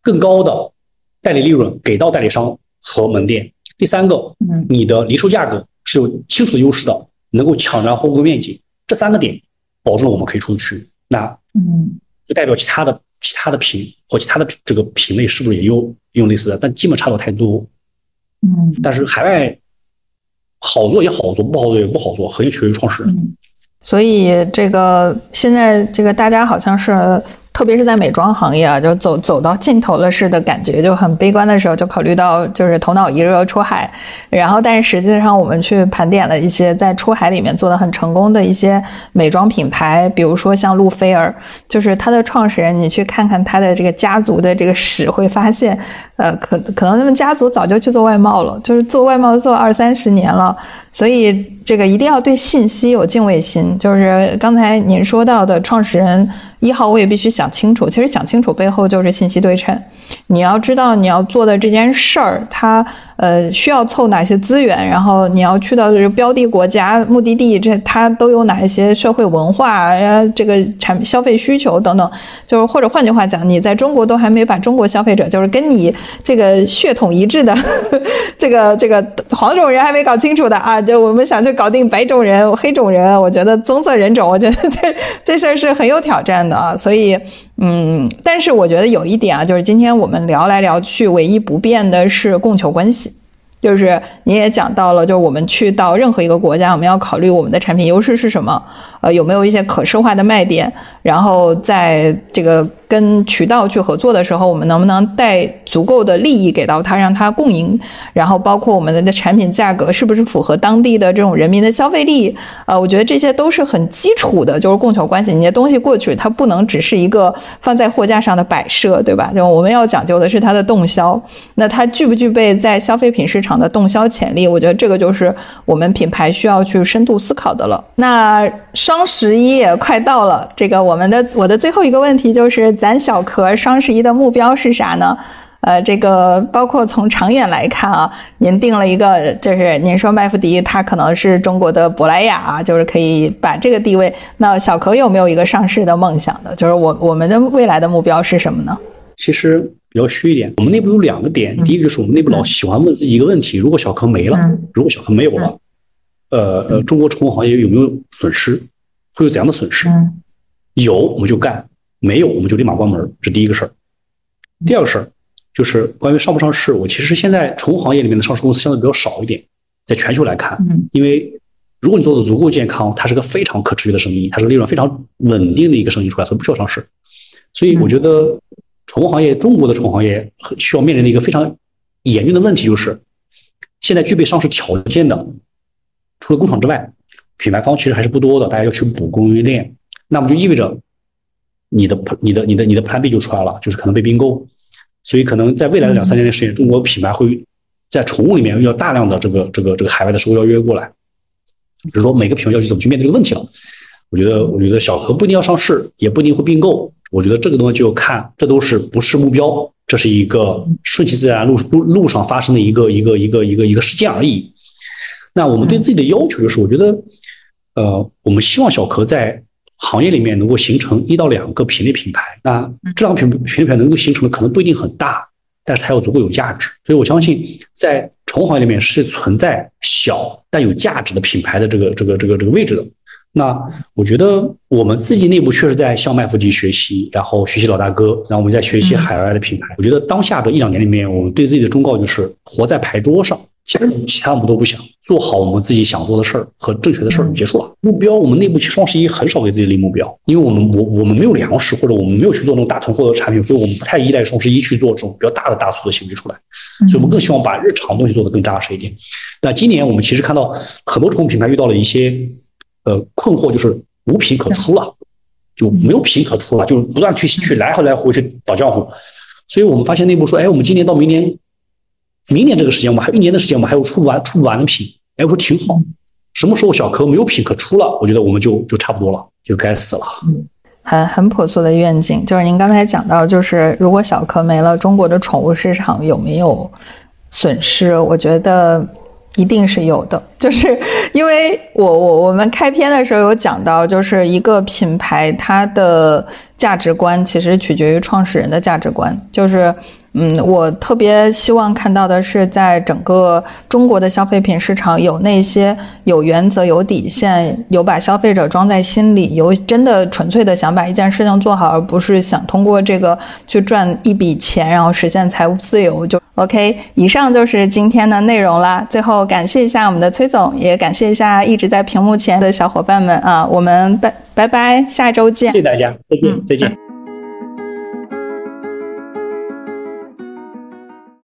更高的代理利润给到代理商和门店，第三个，你的零售价格是有清楚的优势的，能够抢占货物面积，这三个点保证了我们可以出去。那嗯，就代表其他的其他的品或其他的这个品类是不是也有用类似的？但基本差不了太多。嗯，但是海外。好做也好做，不好做也不好做，很取决于创始人。所以这个现在这个大家好像是。特别是在美妆行业啊，就走走到尽头了似的感觉，就很悲观的时候，就考虑到就是头脑一热出海。然后，但是实际上我们去盘点了一些在出海里面做的很成功的一些美妆品牌，比如说像路菲儿，就是它的创始人，你去看看他的这个家族的这个史，会发现，呃，可可能他们家族早就去做外贸了，就是做外贸做二三十年了。所以这个一定要对信息有敬畏心，就是刚才您说到的创始人。一号我也必须想想清楚，其实想清楚背后就是信息对称。你要知道你要做的这件事儿，它呃需要凑哪些资源，然后你要去到这个标的国家、目的地，这它都有哪一些社会文化、这个产消费需求等等。就是或者换句话讲，你在中国都还没把中国消费者，就是跟你这个血统一致的 这个这个黄种人还没搞清楚的啊，就我们想去搞定白种人、黑种人，我觉得棕色人种，我觉得这这事儿是很有挑战的。啊，所以，嗯，但是我觉得有一点啊，就是今天我们聊来聊去，唯一不变的是供求关系。就是你也讲到了，就是我们去到任何一个国家，我们要考虑我们的产品优势是什么，呃，有没有一些可视化的卖点，然后在这个。跟渠道去合作的时候，我们能不能带足够的利益给到他，让他共赢？然后包括我们的产品价格是不是符合当地的这种人民的消费力？呃，我觉得这些都是很基础的，就是供求关系。你的东西过去，它不能只是一个放在货架上的摆设，对吧？就我们要讲究的是它的动销。那它具不具备在消费品市场的动销潜力？我觉得这个就是我们品牌需要去深度思考的了。那双十一也快到了，这个我们的我的最后一个问题就是。咱小壳双十一的目标是啥呢？呃，这个包括从长远来看啊，您定了一个，就是您说麦麸迪它可能是中国的珀莱雅啊，就是可以把这个地位。那小壳有没有一个上市的梦想的？就是我我们的未来的目标是什么呢？其实比较虚一点。我们内部有两个点，第一个就是我们内部老喜欢问自己一个问题：如果小壳没了，如果小壳没有了，呃呃，中国宠物行业有没有损失？会有怎样的损失？有我们就干，没有我们就立马关门。这第一个事儿。第二个事儿就是关于上不上市。我其实现在宠物行业里面的上市公司相对比较少一点，在全球来看，因为如果你做的足够健康，它是个非常可持续的生意，它是利润非常稳定的一个生意出来，所以不需要上市。所以我觉得宠物行业，中国的宠物行业需要面临的一个非常严峻的问题就是，现在具备上市条件的，除了工厂之外。品牌方其实还是不多的，大家要去补供应链，那么就意味着你的、你的、你的、你的 Plan B 就出来了，就是可能被并购。所以可能在未来的两三年的时间，中国品牌会在宠物里面要大量的这个、这个、这个海外的收购邀约过来。就是说每个品牌要去怎么去面对这个问题了。我觉得，我觉得小何不一定要上市，也不一定会并购。我觉得这个东西就看，这都是不是目标，这是一个顺其自然路路路上发生的一个一个一个一个一个事件而已。那我们对自己的要求就是，我觉得。呃，我们希望小壳在行业里面能够形成一到两个品类品牌。那这两个品品类品牌能够形成的可能不一定很大，但是它要足够有价值。所以我相信，在宠物行业里面是存在小但有价值的品牌的这个这个这个这个位置的。那我觉得我们自己内部确实在向麦弗吉学习，然后学习老大哥，然后我们在学习海外的品牌。我觉得当下的一两年里面，我们对自己的忠告就是活在牌桌上。其实其他我们都不想，做好我们自己想做的事儿和正确的事儿就结束了。目标我们内部其实双十一很少给自己立目标，因为我们我我们没有粮食或者我们没有去做那种大囤货的产品，所以我们不太依赖双十一去做这种比较大的大促的行为出来。所以我们更希望把日常东西做得更扎实一点。那今年我们其实看到很多宠物品牌遇到了一些呃困惑，就是无品可出了，就没有品可出了，就不断去去来回来回去倒浆糊。所以我们发现内部说，哎，我们今年到明年。明年这个时间，我们还有一年的时间，我们还有出不完、出不完的品。哎，我说挺好。什么时候小柯没有品可出了，我觉得我们就就差不多了，就该死了。嗯，很很朴素的愿景，就是您刚才讲到，就是如果小柯没了，中国的宠物市场有没有损失？我觉得一定是有的，就是因为我我我们开篇的时候有讲到，就是一个品牌它的价值观其实取决于创始人的价值观，就是。嗯，我特别希望看到的是，在整个中国的消费品市场，有那些有原则、有底线、有把消费者装在心里、有真的纯粹的想把一件事情做好，而不是想通过这个去赚一笔钱，然后实现财务自由。就 OK，以上就是今天的内容啦。最后感谢一下我们的崔总，也感谢一下一直在屏幕前的小伙伴们啊，我们拜拜拜，下周见。谢谢大家，再见，再见。